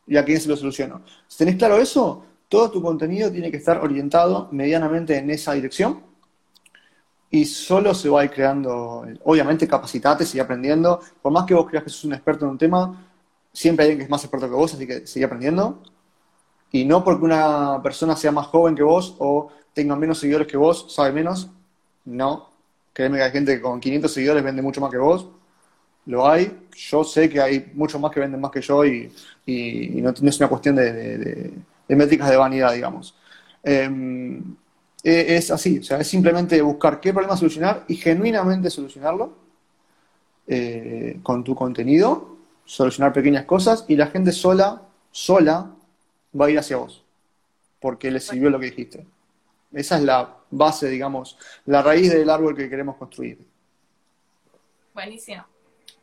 ¿Y a quién se lo soluciono? Si tenés claro eso, todo tu contenido tiene que estar orientado medianamente en esa dirección y solo se va a ir creando, obviamente capacitate, sigue aprendiendo, por más que vos creas que sos un experto en un tema, siempre hay alguien que es más experto que vos, así que sigue aprendiendo. Y no porque una persona sea más joven que vos o tenga menos seguidores que vos, sabe menos. No. Créeme que hay gente que con 500 seguidores vende mucho más que vos. Lo hay. Yo sé que hay muchos más que venden más que yo y, no, es una cuestión de, métricas de vanidad, digamos. Em, e, es así, o sea, es simplemente buscar qué problema solucionar y genuinamente solucionarlo eh, con tu contenido, solucionar pequeñas cosas y la gente sola, sola, va a ir hacia vos, porque le sirvió lo que dijiste. Esa es la base, digamos, la raíz del árbol que queremos construir. Buenísimo.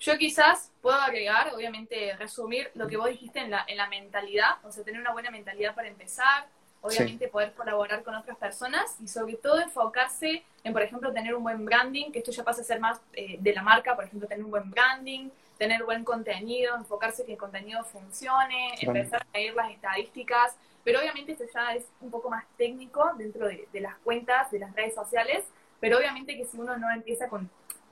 Yo quizás puedo agregar, obviamente, resumir lo que vos dijiste en la, en la mentalidad, o sea, tener una buena mentalidad para empezar, obviamente poder colaborar con otras personas y sobre todo enfocarse en, por ejemplo, tener un buen branding, que esto ya pasa a ser más eh, de la marca, por ejemplo, tener un buen branding, tener buen contenido, enfocarse que el contenido funcione, empezar a medir las estadísticas, pero obviamente esto ya es un poco más técnico dentro de, las cuentas, de las redes sociales, pero obviamente que si uno no empieza con,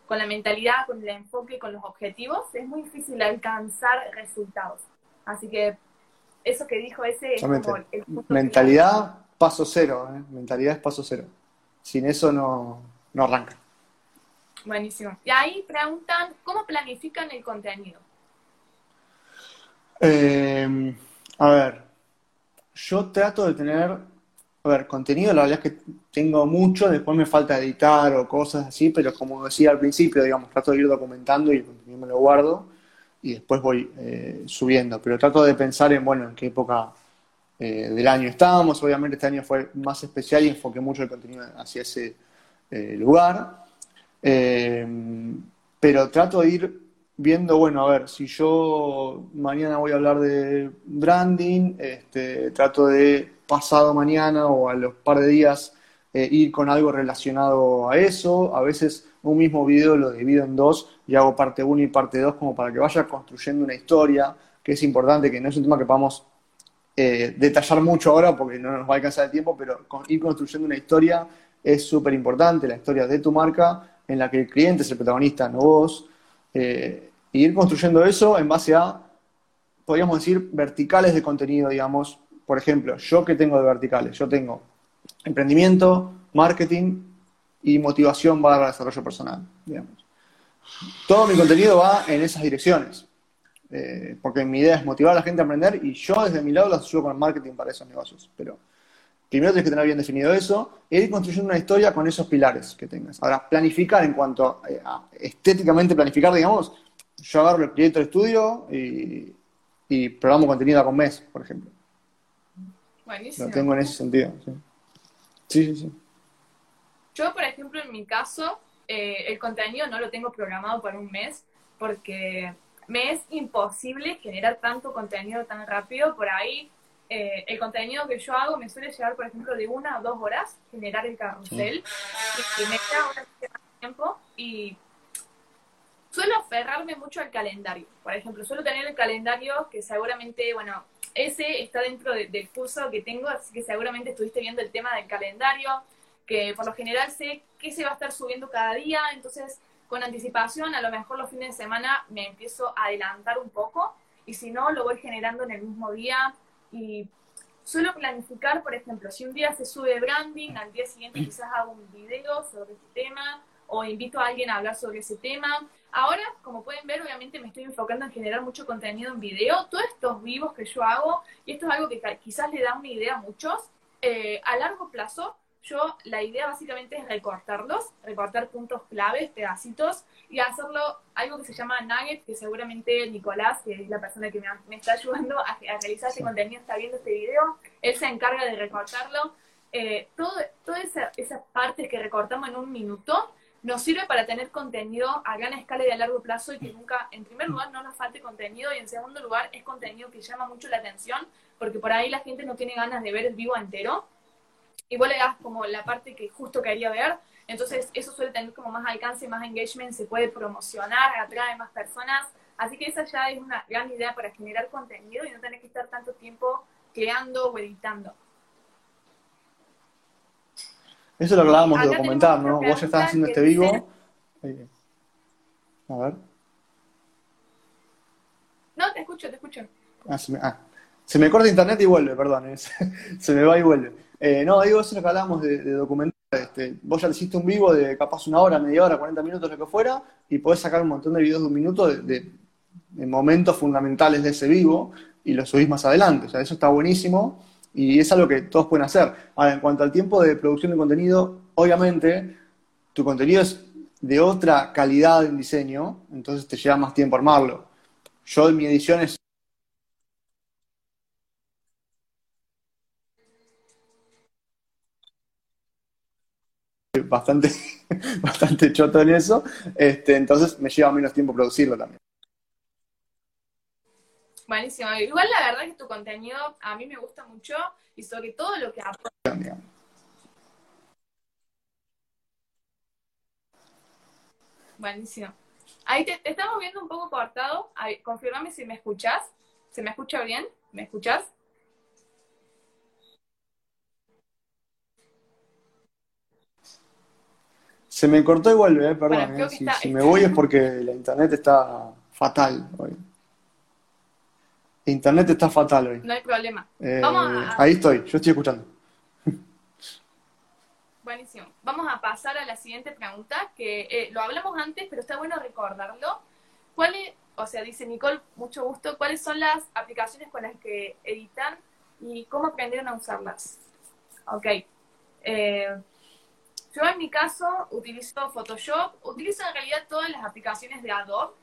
con la mentalidad, con el enfoque, con los objetivos, es muy difícil alcanzar resultados. Así que eso que dijo ese es como el Mentalidad, paso cero. ¿eh? Mentalidad es paso cero. Sin eso no, no arranca. Buenísimo. Y ahí preguntan, ¿cómo planifican el contenido? Eh, a ver, yo trato de tener, a ver, contenido, la verdad es que tengo mucho, después me falta editar o cosas así, pero como decía al principio, digamos, trato de ir documentando y el contenido me lo guardo y después voy eh, subiendo. Pero trato de pensar en, bueno, en qué época eh, del año estábamos. Obviamente este año fue más especial y enfoqué mucho el contenido hacia ese eh, lugar. pero trato de ir viendo, bueno, a ver, si yo mañana voy a hablar de branding, este, trato de pasado mañana o a los par de días ir con algo relacionado a eso. A veces un mismo video lo divido en dos y hago parte 1 y parte 2 como para que vaya construyendo una historia, que es importante, que no es un tema que podamos eh, detallar mucho ahora porque no nos va a alcanzar el tiempo, pero ir construyendo una historia es súper importante, la historia de tu marca, en la que el cliente es el protagonista, no vos, eh, ir construyendo eso en base a, podríamos decir, verticales de contenido, digamos. Por ejemplo, yo que tengo de verticales, yo tengo emprendimiento, marketing, y motivación para el desarrollo personal, digamos. Todo mi contenido va en esas direcciones, eh, porque mi idea es motivar a la gente a aprender y yo desde mi lado lo ayudo con el marketing para esos negocios, pero primero tienes que tener bien definido eso e ir construyendo una historia con esos pilares que tengas. Ahora, planificar en cuanto a, estéticamente planificar, digamos, yo agarro el proyecto de estudio y, y programo contenido con mes, por ejemplo. Buenísimo. Lo tengo en ese sentido, sí. Sí, sí, sí. Yo, por ejemplo, en mi caso, eh, el contenido no lo tengo programado para un mes porque me es imposible generar tanto contenido tan rápido. Por ahí, eh, el contenido que yo hago me suele llevar, por ejemplo, de una o dos horas generar el carrusel y, me queda una tiempo y suelo aferrarme mucho al calendario. Por ejemplo, suelo tener el calendario que seguramente, bueno, ese está dentro del curso que tengo, así que seguramente estuviste viendo el tema del calendario, que por lo general sé qué se va a estar subiendo cada día, entonces con anticipación, a lo mejor los fines de semana me empiezo a adelantar un poco y si no, lo voy generando en el mismo día y suelo planificar, por ejemplo, si un día se sube branding, al día siguiente quizás hago un video sobre ese tema o invito a alguien a hablar sobre ese tema. Ahora, como pueden ver, obviamente me estoy enfocando en generar mucho contenido en video. Todos estos vivos que yo hago, y esto es algo que quizás le da una idea a muchos, eh, a largo plazo yo la idea básicamente es recortarlos, recortar puntos claves, pedacitos, y hacerlo algo que se llama nugget, que seguramente Nicolás, que es la persona que me, está ayudando a, realizar este contenido, está viendo este video, él se encarga de recortarlo. Eh, todo, todas esas partes que recortamos en un minuto nos sirve para tener contenido a gran escala y a largo plazo y que nunca, en primer lugar, no nos falte contenido y en segundo lugar, es contenido que llama mucho la atención porque por ahí la gente no tiene ganas de ver el vivo entero igual le das como la parte que justo quería ver, entonces eso suele tener como más alcance, más engagement, se puede promocionar, atrae más personas, así que esa ya es una gran idea para generar contenido y no tener que estar tanto tiempo creando o editando. Eso lo hablábamos de documentar, ¿no? Vos ya estás haciendo este vivo. A ver. No, te escucho, te escucho. Ah, se me, ah. se me corta internet y vuelve, perdón. se me va y vuelve. Eh, no, digo, eso es lo que hablábamos de, documentar. Este, vos ya hiciste un vivo de capaz una hora, media hora, 40 minutos, lo que fuera, y podés sacar un montón de videos de un minuto de, momentos fundamentales de ese vivo y lo subís más adelante. O sea, eso está buenísimo y es algo que todos pueden hacer. Ahora, en cuanto al tiempo de producción de contenido, obviamente tu contenido es de otra calidad en diseño, entonces te lleva más tiempo armarlo. Yo en mi edición es bastante, bastante choto en eso, este, entonces me lleva menos tiempo producirlo también. Buenísimo. Igual la verdad que tu contenido a mí me gusta mucho y sobre todo lo que aporta. Buenísimo. Ahí te, estamos viendo un poco cortado. confírmame si me escuchas. ¿Se me escucha bien? ¿Me escuchas? Se me cortó y vuelve, eh, perdón. Eh. Si, me voy es porque la internet está fatal hoy. Internet está fatal hoy. No hay problema. Eh, ahí estoy, yo estoy escuchando. Buenísimo. Vamos a pasar a la siguiente pregunta, que lo hablamos antes, pero está bueno recordarlo. ¿Cuál o sea, dice Nicole, mucho gusto, ¿cuáles son las aplicaciones con las que editan y cómo aprendieron a usarlas? Ok. Eh, yo en mi caso utilizo Photoshop, utilizo en realidad todas las aplicaciones de Adobe,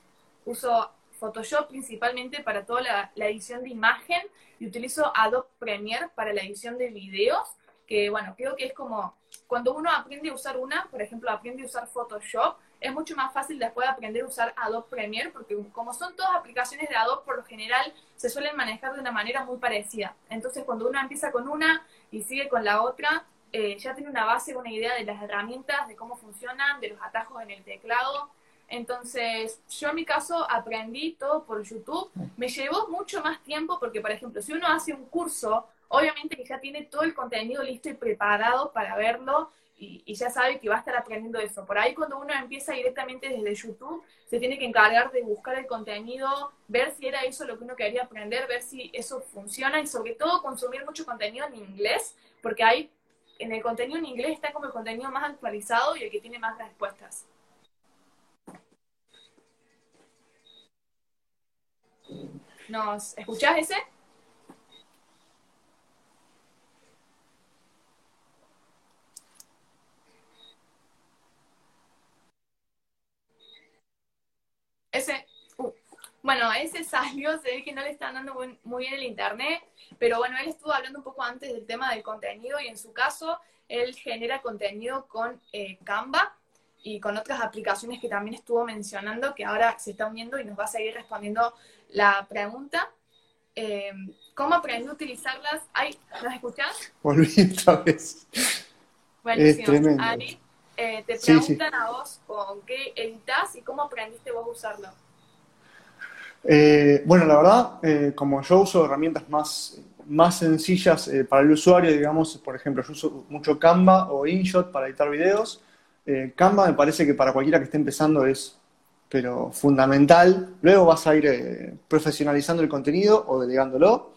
uso Photoshop principalmente para toda la, edición de imagen y utilizo Adobe Premiere para la edición de videos, que bueno, creo que es como cuando uno aprende a usar una, por ejemplo, aprende a usar Photoshop, es mucho más fácil después aprender a usar Adobe Premiere, porque como son todas aplicaciones de Adobe, por lo general se suelen manejar de una manera muy parecida. Entonces, cuando uno empieza con una y sigue con la otra, eh, ya tiene una base, una idea de las herramientas, de cómo funcionan, de los atajos en el teclado. Entonces, yo en mi caso aprendí todo por YouTube. Me llevó mucho más tiempo porque, por ejemplo, si uno hace un curso, obviamente que ya tiene todo el contenido listo y preparado para verlo y, ya sabe que va a estar aprendiendo eso. Por ahí cuando uno empieza directamente desde YouTube, se tiene que encargar de buscar el contenido, ver si era eso lo que uno quería aprender, ver si eso funciona y sobre todo consumir mucho contenido en inglés, porque hay en el contenido en inglés está como el contenido más actualizado y el que tiene más respuestas. ¿Nos escuchás ese? Ese. Uh. Bueno, ese salió, se ve que no le están dando muy bien el internet, pero bueno, él estuvo hablando un poco antes del tema del contenido y en su caso, él genera contenido con eh, Canva y con otras aplicaciones que también estuvo mencionando, que ahora se está uniendo y nos va a seguir respondiendo la pregunta. Eh, ¿Cómo aprender a utilizarlas? Ay, ¿Nos escuchas? Volví otra vez. Buenísimo. Es tremendo. Ari, eh, te preguntan a vos con qué editas y cómo aprendiste vos a usarlo. Eh, bueno, la verdad, como yo uso herramientas más, más sencillas para el usuario, digamos, por ejemplo, yo uso mucho Canva o InShot para editar videos. Canva me parece que para cualquiera que esté empezando es pero fundamental. Luego vas a ir eh, profesionalizando el contenido o delegándolo.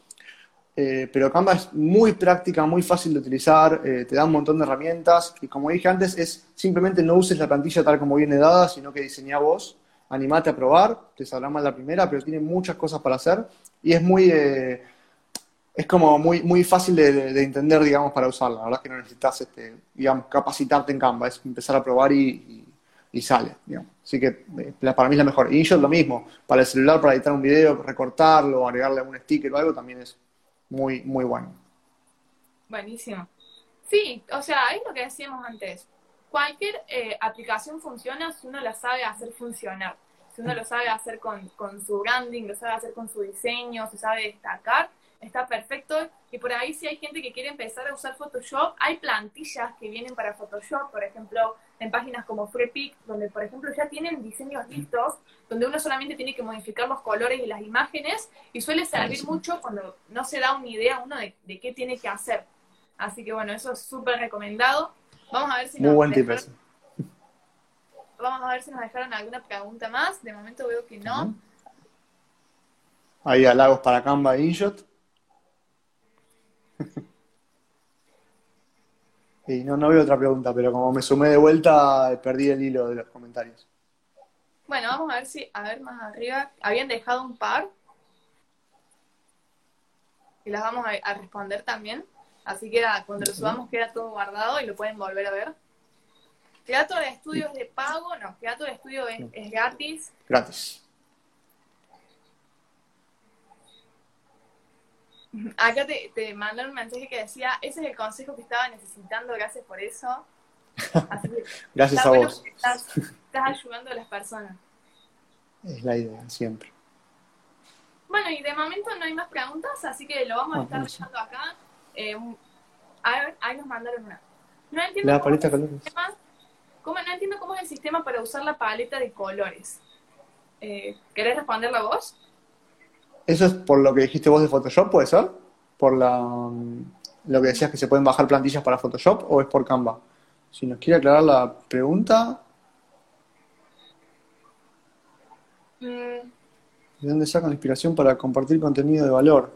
Eh, pero Canva es muy práctica, muy fácil de utilizar, eh, te da un montón de herramientas y como dije antes, es simplemente no uses la plantilla tal como viene dada, sino que diseñá vos, animate a probar, te saldrá mal la primera, pero tiene muchas cosas para hacer y es muy, es como muy, muy fácil de, entender, digamos, para usarla. La verdad es que no necesitas, este, digamos, capacitarte en Canva, es empezar a probar y y sale, digamos. Así que eh, para mí es la mejor. InShot lo mismo, para el celular, para editar un video, recortarlo, agregarle algún sticker o algo, también es muy, muy bueno. Buenísimo. Sí, o sea, es lo que decíamos antes. Cualquier eh, aplicación funciona si uno la sabe hacer funcionar. Si uno lo sabe hacer con, con su branding, lo sabe hacer con su diseño, se sabe destacar, está perfecto. Y por ahí si hay gente que quiere empezar a usar Photoshop, hay plantillas que vienen para Photoshop, por ejemplo, en páginas como FreePic, donde por ejemplo ya tienen diseños listos, donde uno solamente tiene que modificar los colores y las imágenes, y suele servir mucho cuando no se da una idea uno de, qué tiene que hacer. Así que bueno, eso es súper recomendado. Vamos a ver si nos dejaron, Vamos a ver si nos dejaron alguna pregunta más. De momento veo que no. Ahí halagos para Canva e InShot. No, no veo otra pregunta, pero como me sumé de vuelta, perdí el hilo de los comentarios. Bueno, vamos a ver si, a ver más arriba, habían dejado un par. Y las vamos a, responder también. Así que cuando lo subamos queda todo guardado y lo pueden volver a ver. Teatro de estudio es de pago, no, teatro de estudio es, es gratis. Gratis. Acá te, te mandaron un mensaje que decía, ese es el consejo que estaba necesitando, gracias por eso. gracias a vos. Estás, ayudando a las personas. Es la idea, siempre. Bueno, y de momento no hay más preguntas, así que lo vamos a ah, estar leyendo acá. Eh, ahí nos mandaron una. No entiendo, cómo es el sistema, no entiendo cómo es el sistema para usar la paleta de colores. Eh, ¿Querés responderla vos? ¿Eso es por lo que dijiste vos de Photoshop, puede ser? ¿Por la, lo que decías que se pueden bajar plantillas para Photoshop o es por Canva? Si nos quiere aclarar la pregunta. Mm. ¿De dónde sacan la inspiración para compartir contenido de valor?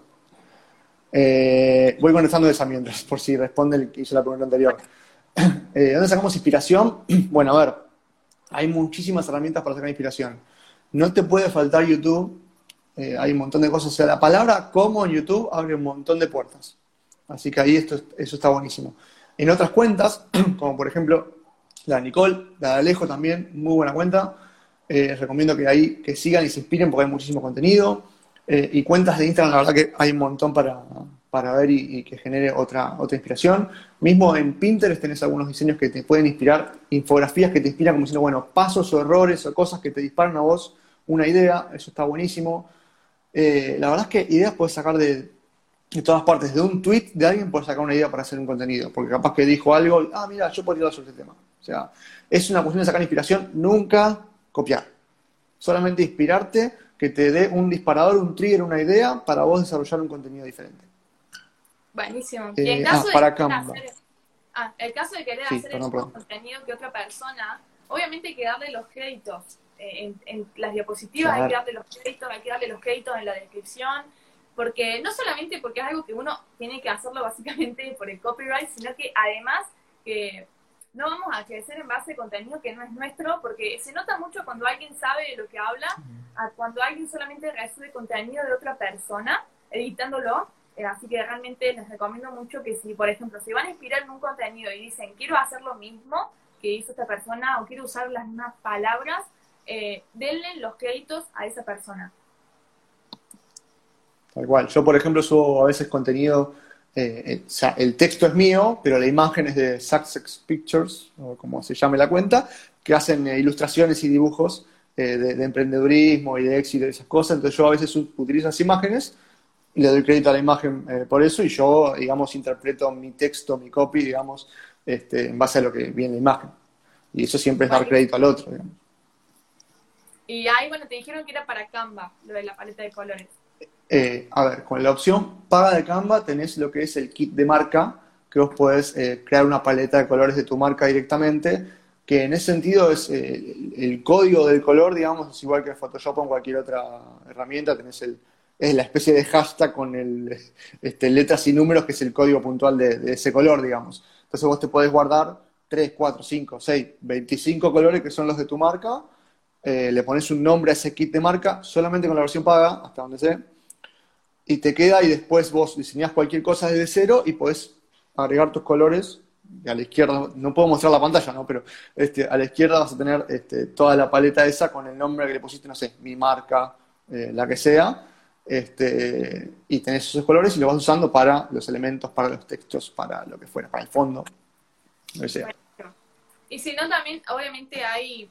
Eh, voy conectando esa mientras, por si responde el que hizo la pregunta anterior. Eh, ¿De dónde sacamos inspiración? Bueno, a ver, hay muchísimas herramientas para sacar inspiración. No te puede faltar YouTube eh, hay un montón de cosas. O sea, la palabra como en YouTube abre un montón de puertas. Así que ahí esto, eso está buenísimo. En otras cuentas, como por ejemplo la de Nicole, la de Alejo también, muy buena cuenta. Eh, recomiendo que ahí que sigan y se inspiren porque hay muchísimo contenido. Eh, y cuentas de Instagram, la verdad que hay un montón para, para ver y, que genere otra, otra inspiración. Mismo en Pinterest tenés algunos diseños que te pueden inspirar, infografías que te inspiran como diciendo, bueno, pasos o errores o cosas que te disparan a vos una idea, eso está buenísimo. Eh, la verdad es que ideas puedes sacar de, todas partes. De un tweet de alguien puedes sacar una idea para hacer un contenido, porque capaz que dijo algo, ah, mira, yo podría hablar sobre este tema. O sea, es una cuestión de sacar inspiración, nunca copiar. Solamente inspirarte, que te dé un disparador, un trigger, una idea para vos desarrollar un contenido diferente. Buenísimo. y en eh, caso ah, de Hacer, ah, el caso de querer hacer contenido que otra persona, obviamente hay que darle los créditos en, las diapositivas hay que darle los créditos, hay que darle los créditos en la descripción, porque no solamente porque es algo que uno tiene que hacerlo básicamente por el copyright, sino que además que no vamos a crecer en base a contenido que no es nuestro, porque se nota mucho cuando alguien sabe de lo que habla, a cuando alguien solamente recibe contenido de otra persona, editándolo. Eh, así que realmente les recomiendo mucho que si, por ejemplo, si van a inspirar en un contenido y dicen, quiero hacer lo mismo que hizo esta persona o quiero usar las mismas palabras, eh, denle los créditos a esa persona. Tal cual. Yo, por ejemplo, subo a veces contenido, eh, eh, o sea, el texto es mío, pero la imagen es de Success Pictures, o como se llame la cuenta, que hacen eh, ilustraciones y dibujos de, de, emprendedurismo y de éxito y esas cosas. Entonces yo a veces utilizo esas imágenes y le doy crédito a la imagen por eso y yo, digamos, interpreto mi texto, mi copy, digamos, este, en base a lo que viene en la imagen. Y eso siempre es dar crédito al otro, digamos. Y ahí, bueno, te dijeron que era para Canva, lo de la paleta de colores. Eh, a ver, con la opción paga de Canva tenés lo que es el kit de marca, que vos podés eh, crear una paleta de colores de tu marca directamente, que en ese sentido es eh, el, código del color, digamos, es igual que en Photoshop o en cualquier otra herramienta, tenés el, es la especie de hashtag con el, este, letras y números, que es el código puntual de, ese color, digamos. Entonces vos te podés guardar 3, 4, 5, 6, 25 colores que son los de tu marca, le pones un nombre a ese kit de marca, solamente con la versión paga, hasta donde sé, y te queda y después vos diseñás cualquier cosa desde cero y podés agregar tus colores. Y a la izquierda, no puedo mostrar la pantalla, ¿no? Pero este, a la izquierda vas a tener este, toda la paleta esa con el nombre que le pusiste, no sé, mi marca, eh, la que sea. Este, y tenés esos colores y los vas usando para los elementos, para los textos, para lo que fuera, para el fondo. Y si no, también, obviamente, hay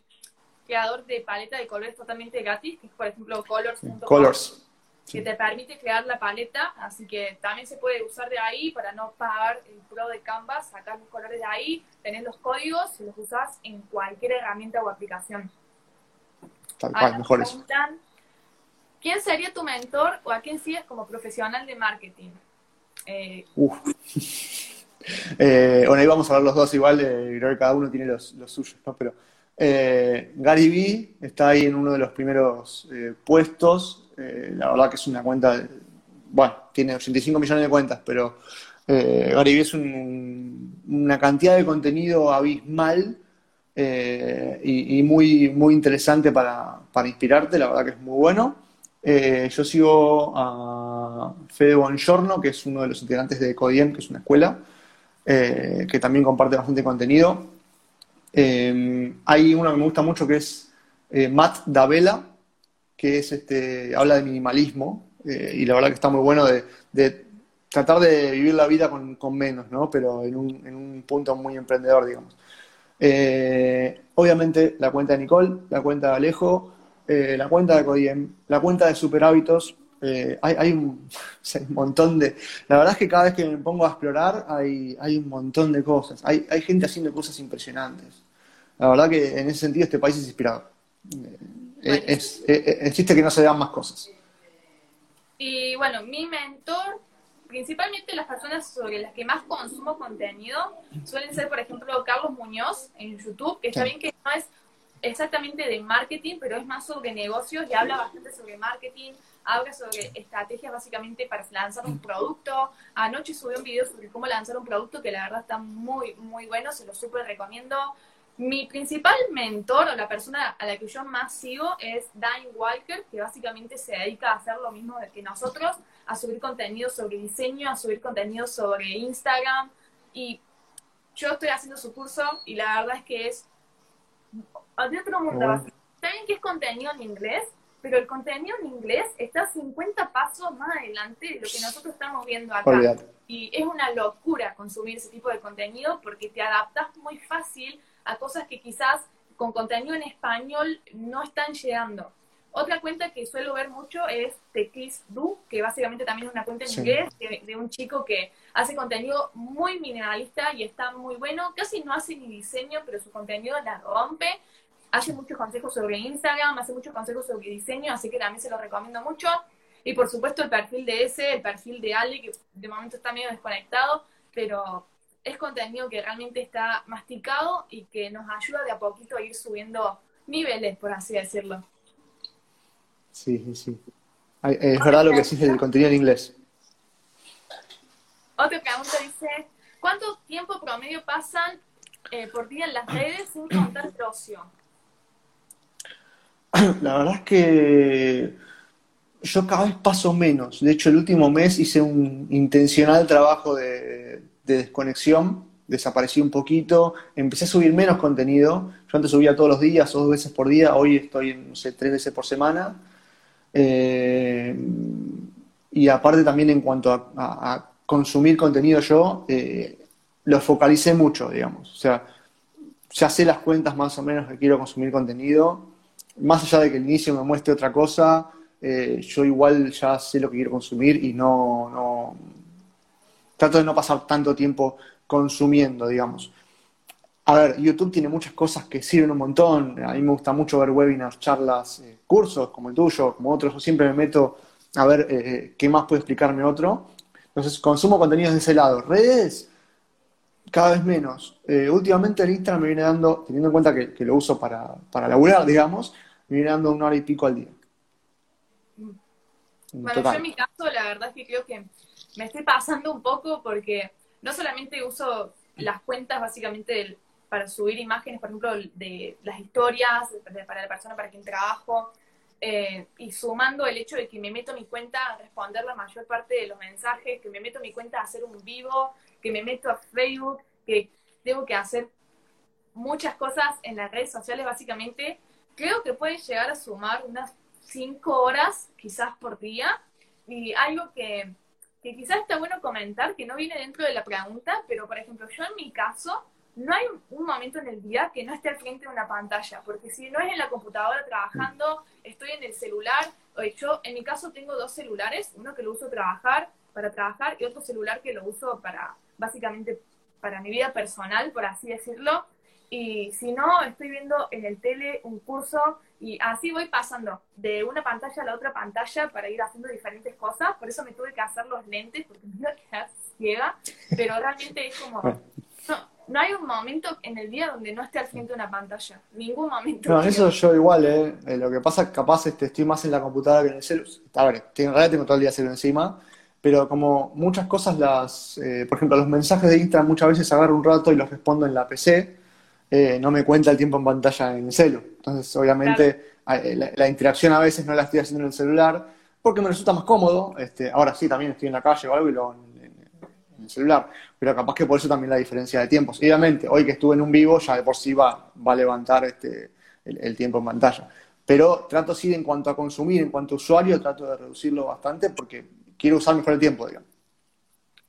creador de paleta de colores totalmente gratis, que es, por ejemplo, colors.com. Colors que te permite crear la paleta, así que también se puede usar de ahí para no pagar el pro de Canvas, sacar los colores de ahí, tenés los códigos y los usás en cualquier herramienta o aplicación. Tal cual, mejor ¿Quién sería tu mentor o a quién sigues como profesional de marketing? Eh, Uf. eh, bueno, ahí vamos a hablar los dos igual, eh, creo que cada uno tiene los, los suyos, ¿no? Pero eh, Gary Vee está ahí en uno de los primeros eh, puestos eh, la verdad que es una cuenta, bueno, tiene 85 millones de cuentas, pero Gary es una cantidad de contenido abismal y, muy, muy interesante para, inspirarte, la verdad que es muy bueno. Yo sigo a Fede Bongiorno, que es uno de los integrantes de Codiem, que es una escuela, que también comparte bastante contenido. Hay uno que me gusta mucho que es Matt Davela, que es este, habla de minimalismo, eh, y la verdad que está muy bueno de, tratar de vivir la vida con, menos, ¿no? Pero en un, punto muy emprendedor, digamos. Eh, obviamente la cuenta de Nicole, la cuenta de Alejo, eh, la cuenta de Codiem, la cuenta de Super Hábitos, hay, un, montón de... La verdad es que cada vez que me pongo a explorar hay, hay un montón de cosas. Hay, hay gente haciendo cosas impresionantes. La verdad que en ese sentido este país es inspirador. Eh, es, eh, eh, existe que no se vean más cosas. Y bueno, mi mentor, principalmente las personas sobre las que más consumo contenido, suelen ser, por ejemplo, Carlos Muñoz en YouTube, que está bien que no es exactamente de marketing, pero es más sobre negocios y habla bastante sobre marketing, habla sobre estrategias básicamente para lanzar un producto. Anoche subí un video sobre cómo lanzar un producto que la verdad está muy, muy bueno, se lo súper recomiendo. Mi principal mentor o la persona a la que yo más sigo es Dine Walker, que básicamente se dedica a hacer lo mismo que nosotros, a subir contenido sobre diseño, a subir contenido sobre Instagram. Y yo estoy haciendo su curso y la verdad es que es de otro mundo. Saben que es contenido en inglés, pero el contenido en inglés está 50 pasos más adelante de lo que nosotros estamos viendo acá. Y es una locura consumir ese tipo de contenido porque te adaptas muy fácil a cosas que quizás con contenido en español no están llegando. Otra cuenta que suelo ver mucho es Teclis Du, que básicamente también es una cuenta en inglés de, un chico que hace contenido muy minimalista y está muy bueno. Casi no hace ni diseño, pero su contenido la rompe. Hace muchos consejos sobre Instagram, hace muchos consejos sobre diseño, así que también se lo recomiendo mucho. Y por supuesto el perfil de ese, el perfil de Ale, que de momento está medio desconectado, pero es contenido que realmente está masticado y que nos ayuda de a poquito a ir subiendo niveles, por así decirlo. Sí, sí, sí. Es verdad lo que decís del contenido en inglés. Otra pregunta dice, ¿cuánto tiempo promedio pasan eh, por día en las redes sin contar el ocio? La verdad es que yo cada vez paso menos. De hecho, el último mes hice un intencional trabajo de, de desconexión, desaparecí un poquito, empecé a subir menos contenido. Yo antes subía todos los días dos veces por día, hoy estoy, no sé, tres veces por semana. Eh, y aparte también en cuanto a, consumir contenido yo, eh, lo focalicé mucho, digamos. O sea, ya sé las cuentas más o menos que quiero consumir contenido, más allá de que el inicio me muestre otra cosa, eh, yo igual ya sé lo que quiero consumir y no, no, trato de no pasar tanto tiempo consumiendo, digamos. A ver, YouTube tiene muchas cosas que sirven un montón. A mí me gusta mucho ver webinars, charlas, eh, cursos como el tuyo, como otros. Yo siempre me meto a ver eh, qué más puede explicarme otro. Entonces, consumo contenidos de ese lado. Redes, cada vez menos. Eh, últimamente el Instagram me viene dando, teniendo en cuenta que, lo uso para, para laburar, digamos, me viene dando una hora y pico al día. Bueno, yo en mi caso, la verdad es que creo que me estoy pasando un poco porque no solamente uso las cuentas básicamente para subir imágenes, por ejemplo, de las historias para la persona para quien trabajo, eh, y sumando el hecho de que me meto mi cuenta a responder la mayor parte de los mensajes, que me meto mi cuenta a hacer un vivo, que me meto a Facebook, que tengo que hacer muchas cosas en las redes sociales básicamente, creo que puede llegar a sumar unas cinco horas quizás por día. Y algo que que quizás está bueno comentar, que no viene dentro de la pregunta, pero por ejemplo, yo en mi caso, no hay un momento en el día que no esté al frente de una pantalla, porque si no es en la computadora trabajando, estoy en el celular, o yo en mi caso tengo dos celulares, uno que lo uso trabajar, para trabajar y otro celular que lo uso para, básicamente, para mi vida personal, por así decirlo. Y si no, estoy viendo en el tele un curso y así voy pasando de una pantalla a la otra pantalla para ir haciendo diferentes cosas. Por eso me tuve que hacer los lentes porque me iba a quedar ciega. Pero realmente es como... No, no hay un momento en el día donde no esté al frente de una pantalla. Ningún momento. No, eso yo igual, ¿eh? ¿eh? Lo que pasa es que capaz este, estoy más en la computadora que en el celular. A ver, en realidad tengo todo el día celular encima. Pero como muchas cosas las... Eh, por ejemplo, los mensajes de Instagram muchas veces agarro un rato y los respondo en la PC eh, no me cuenta el tiempo en pantalla en el celu. Entonces, obviamente, eh, la, interacción a veces no la estoy haciendo en el celular porque me resulta más cómodo. Este, ahora sí, también estoy en la calle o algo y lo en, el celular. Pero capaz que por eso también la diferencia de tiempos. Obviamente, hoy que estuve en un vivo, ya de por sí va, va a levantar este, el, tiempo en pantalla. Pero trato sí, en cuanto a consumir, en cuanto a usuario, trato de reducirlo bastante porque quiero usar mejor el tiempo, digamos.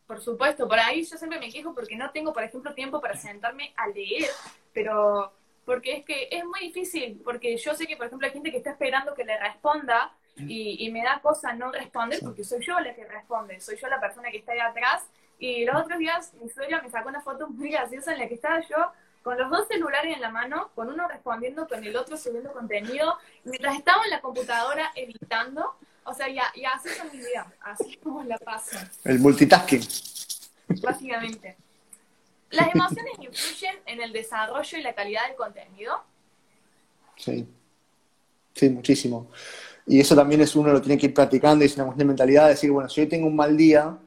Por supuesto, por ahí yo siempre me quejo porque no tengo, por ejemplo, tiempo para sentarme a leer, pero porque es que es muy difícil, porque yo sé que, por ejemplo, hay gente que está esperando que le responda y, me da cosa no responder porque soy yo la que responde, soy yo la persona que está ahí atrás. Y los otros días mi suegra me sacó una foto muy graciosa en la que estaba yo con los dos celulares en la mano, con uno respondiendo, con el otro subiendo contenido, mientras estaba en la computadora editando. O sea, ya, ya así es mi vida, así como la paso. El multitasking. Básicamente. ¿Las emociones influyen en el desarrollo y la calidad del contenido? Sí. Sí, muchísimo. Y eso también es uno lo tiene que ir practicando y es una cuestión de mentalidad, decir, bueno, si hoy tengo un mal día,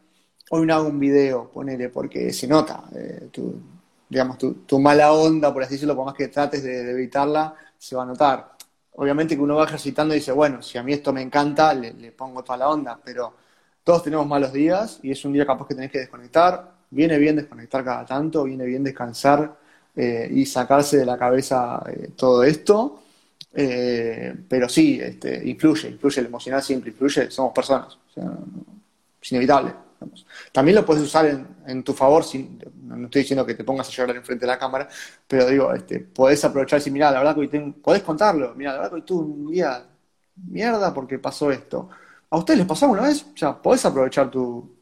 hoy no hago un video, ponele, porque se nota. Eh, tu, digamos, tu, mala onda, por así decirlo, por más que trates de evitarla, se va a notar obviamente que uno va ejercitando y dice, bueno, si a mí esto me encanta, le, pongo toda la onda, pero todos tenemos malos días y es un día capaz que tenés que desconectar. Viene bien desconectar cada tanto, viene bien descansar eh, y sacarse de la cabeza eh, todo esto. Eh, pero sí, este, influye, influye el emocional siempre, influye, somos personas, es inevitable. También lo puedes usar en, tu favor, sin, no estoy diciendo que te pongas a llorar enfrente de la cámara, pero digo, este, podés aprovechar y mira, la verdad que hoy tengo, podés contarlo, mira, la verdad que hoy tuve un día mierda porque pasó esto. ¿A ustedes les pasó alguna vez? O sea, podés aprovechar tu,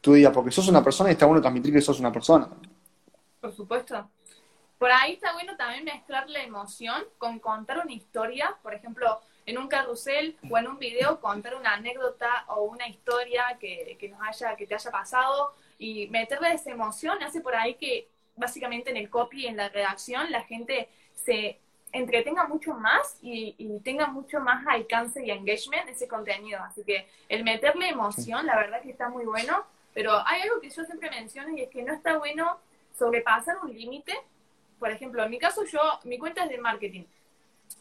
tu día porque sos una persona y está bueno transmitir que sos una persona. Por supuesto. Por ahí está bueno también mezclar la emoción con contar una historia, por ejemplo, en un carrusel o en un video contar una anécdota o una historia que, nos haya, que te haya pasado y meterle esa emoción hace por ahí que básicamente en el copy, en la redacción, la gente se entretenga mucho más y, tenga mucho más alcance y engagement ese contenido. Así que el meterle emoción, la verdad que está muy bueno, pero hay algo que yo siempre menciono y es que no está bueno sobrepasar un límite. Por ejemplo, en mi caso yo, mi cuenta es de marketing.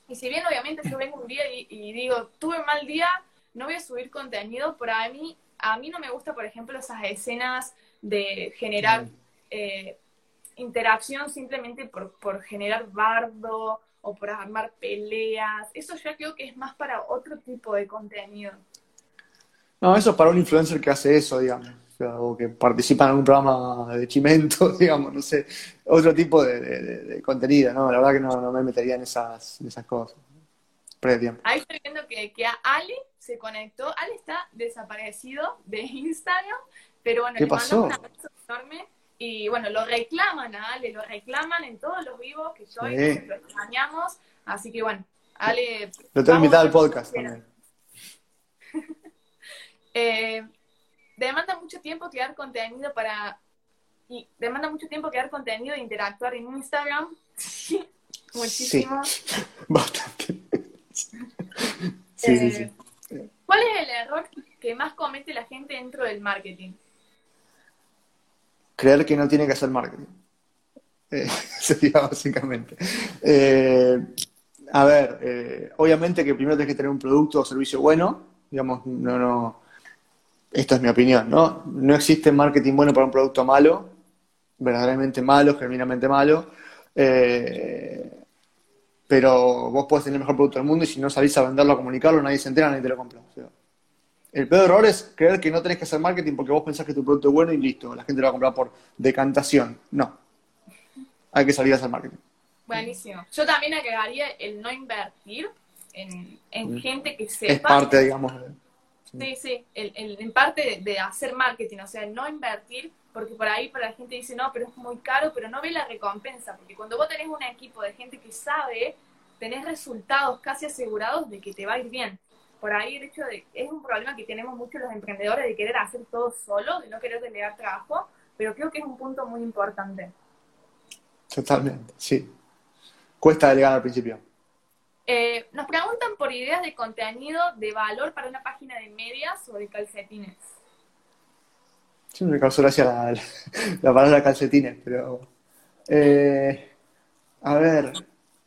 Y si bien obviamente yo vengo un día y, digo, tuve un mal día, no voy a subir contenido, pero a mí, a mí no me gusta, por ejemplo, esas escenas de generar eh, interacción simplemente por, por generar bardo o por armar peleas. Eso yo creo que es más para otro tipo de contenido. No, eso es para un influencer que hace eso, digamos. O, que participa en algún programa de chimento, digamos, no sé. Otro tipo de, contenido, ¿no? La verdad que no, me metería en esas, esas cosas. Ahí estoy viendo que, que a Ali se conectó. Ali está desaparecido de Instagram, pero bueno, le pasó? un abrazo enorme. Y bueno, lo reclaman a Ale, lo reclaman en todos los vivos que yo sí. lo extrañamos. Así que bueno, Ale. Lo tengo invitado al podcast también. eh, demanda mucho tiempo crear contenido para. Y demanda mucho tiempo crear contenido e interactuar en Instagram. Muchísimo. Sí, bastante. Eh, ¿Cuál es el error que más comete la gente dentro del marketing? Creer que no tiene que hacer marketing. Eh, sería básicamente. Eh, a ver, obviamente que primero tienes que tener un producto o servicio bueno. Digamos, no, no. Esto es mi opinión, ¿no? No existe marketing bueno para un producto malo, verdaderamente malo, genuinamente malo. Eh, pero vos podés tener el mejor producto del mundo y si no salís a venderlo, a comunicarlo, nadie se entera, nadie te lo compra. el peor error es creer que no tenés que hacer marketing porque vos pensás que tu producto es bueno y listo, la gente lo va a comprar por decantación. No. Hay que salir a hacer marketing. Buenísimo. Yo también agregaría el no invertir en, en gente que sepa. Es parte, digamos. Sí, sí, en parte de, hacer marketing, o sea, no invertir, porque por ahí para la gente dice, no, pero es muy caro, pero no ve la recompensa, porque cuando vos tenés un equipo de gente que sabe, tenés resultados casi asegurados de que te va a ir bien. Por ahí el hecho de, es un problema que tenemos muchos los emprendedores de querer hacer todo solo, de no querer delegar trabajo, pero creo que es un punto muy importante. Totalmente, sí. Cuesta delegar al principio. Eh, nos preguntan por ideas de contenido de valor para una página de medias o de calcetines. Sí, me causó gracia la, la, palabra calcetines, pero. Eh, a ver,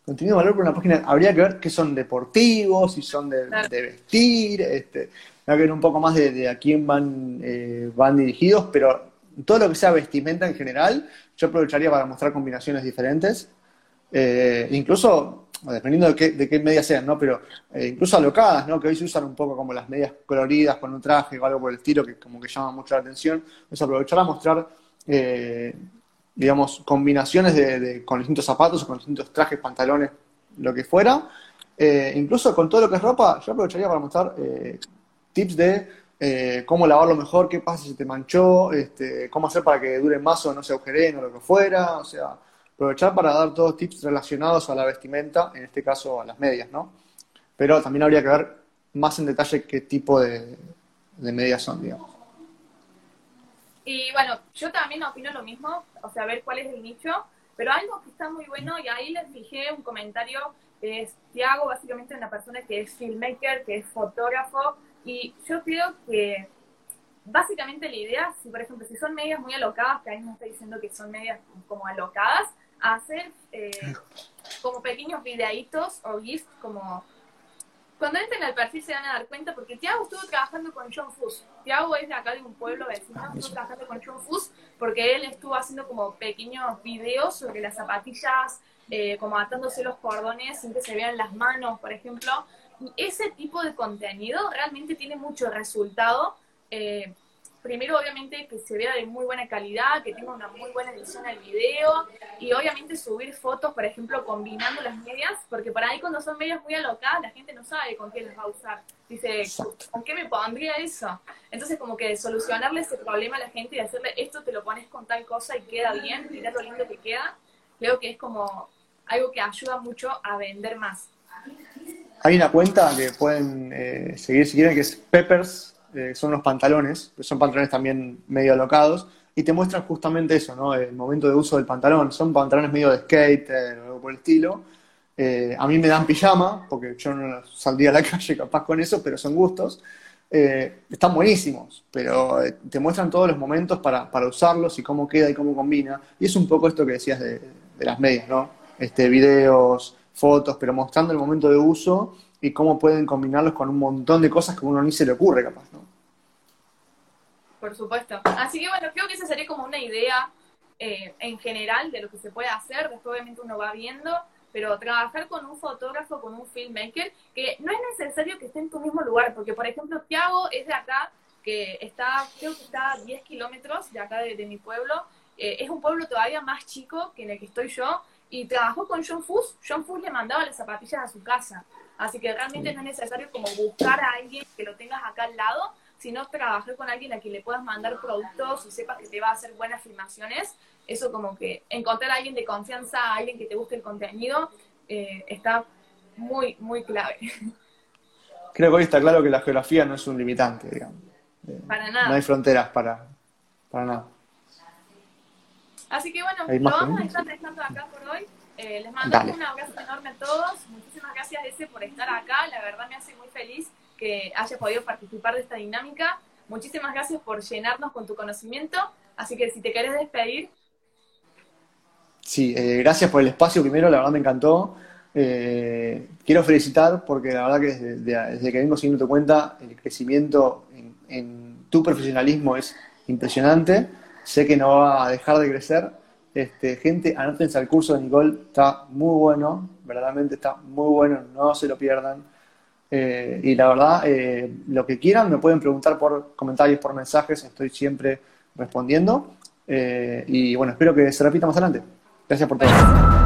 contenido de valor para una página. Habría que ver qué son deportivos, si son de, vestir, este, que ver un poco más de, a quién van, eh, van dirigidos, pero todo lo que sea vestimenta en general, yo aprovecharía para mostrar combinaciones diferentes. incluso dependiendo de qué, de qué medias sean, ¿no? Pero eh, incluso alocadas, ¿no? Que hoy se usan un poco como las medias coloridas con un traje o algo por el estilo que como que llama mucho la atención. Es aprovechar a mostrar, eh, digamos, combinaciones de, con distintos zapatos o con distintos trajes, pantalones, lo que fuera. Eh, incluso con todo lo que es ropa, yo aprovecharía para mostrar tips de cómo lavarlo mejor, qué pasa si te manchó, este, cómo hacer para que dure más o no se agujeren o lo que fuera, o sea aprovechar para dar todos tips relacionados a la vestimenta, en este caso a las medias, ¿no? Pero también habría que ver más en detalle qué tipo de, medias son, digamos. Y bueno, yo también opino lo mismo, o sea, ver cuál es el nicho, pero algo que está muy bueno, y ahí les fijé un comentario, es Tiago, básicamente una persona que es filmmaker, que es fotógrafo, y yo creo que básicamente la idea, si por ejemplo, si son medias muy alocadas, que ahí nos está diciendo que son medias como alocadas, hacer eh, como pequeños videitos o gifs como cuando entren al perfil se van a dar cuenta porque Tiago estuvo trabajando con John Fuss. Tiago es de acá de un pueblo vecino, estuvo trabajando con John Fuss porque él estuvo haciendo como pequeños videos sobre las zapatillas, eh, como atándose los cordones sin que se vean las manos, por ejemplo. Y ese tipo de contenido realmente tiene mucho resultado. Eh, primero obviamente que se vea de muy buena calidad, que tenga una muy buena edición al video y obviamente subir fotos, por ejemplo, combinando las medias, porque por ahí cuando son medias muy alocadas la gente no sabe con qué las va a usar. Dice, ¿con qué me pondría eso? Entonces como que solucionarle ese problema a la gente y decirle, esto te lo pones con tal cosa y queda bien, mira lo lindo que queda, creo que es como algo que ayuda mucho a vender más. Hay una cuenta que pueden eh, seguir si quieren que es Peppers eh, son los pantalones, son pantalones también medio alocados, y te muestran justamente eso, ¿no? El momento de uso del pantalón. Son pantalones medio de skate o algo por el estilo. Eh, a mí me dan pijama, porque yo no saldría a la calle capaz con eso, pero son gustos. Eh, están buenísimos, pero te muestran todos los momentos para, usarlos y cómo queda y cómo combina. Y es un poco esto que decías de, de las medias, ¿no? Este, videos, fotos, pero mostrando el momento de uso y cómo pueden combinarlos con un montón de cosas que uno ni se le ocurre capaz, ¿no? Por supuesto. Así que bueno, creo que esa sería como una idea eh, en general de lo que se puede hacer, después obviamente uno va viendo, pero trabajar con un fotógrafo, con un filmmaker, que no es necesario que esté en tu mismo lugar, porque por ejemplo Tiago es de acá, que está, creo que está a 10 kilómetros de acá de, mi pueblo. Eh, es un pueblo todavía más chico que en el que estoy yo y trabajó con John Fuss. John Fuss le mandaba las zapatillas a su casa. Así que realmente no es necesario como buscar a alguien que lo tengas acá al lado, sino trabajar con alguien a quien le puedas mandar productos y sepas que te va a hacer buenas filmaciones. Eso como que encontrar a alguien de confianza, a alguien que te guste el contenido, eh, está muy, muy clave. Creo que hoy está claro que la geografía no es un limitante, digamos. Eh, para nada. No hay fronteras para, para nada. Así que bueno, lo vamos a estar dejando acá por hoy. Eh, les mando un abrazo enorme a todos. Muchísimas gracias, Ese, por estar acá. La verdad me hace muy feliz que hayas podido participar de esta dinámica. Muchísimas gracias por llenarnos con tu conocimiento. Así que si te querés despedir. Sí, eh, gracias por el espacio primero, la verdad me encantó. Eh, quiero felicitar porque la verdad que desde, que vengo siguiendo tu cuenta, el crecimiento en, tu profesionalismo es impresionante. Sé que no va a dejar de crecer. Este, gente, anótense al curso de Nicole, está muy bueno, verdaderamente está muy bueno, no se lo pierdan. Eh, y la verdad, eh, lo que quieran me pueden preguntar por comentarios, por mensajes, estoy siempre respondiendo. y bueno, espero que se repita más adelante. Gracias por todo.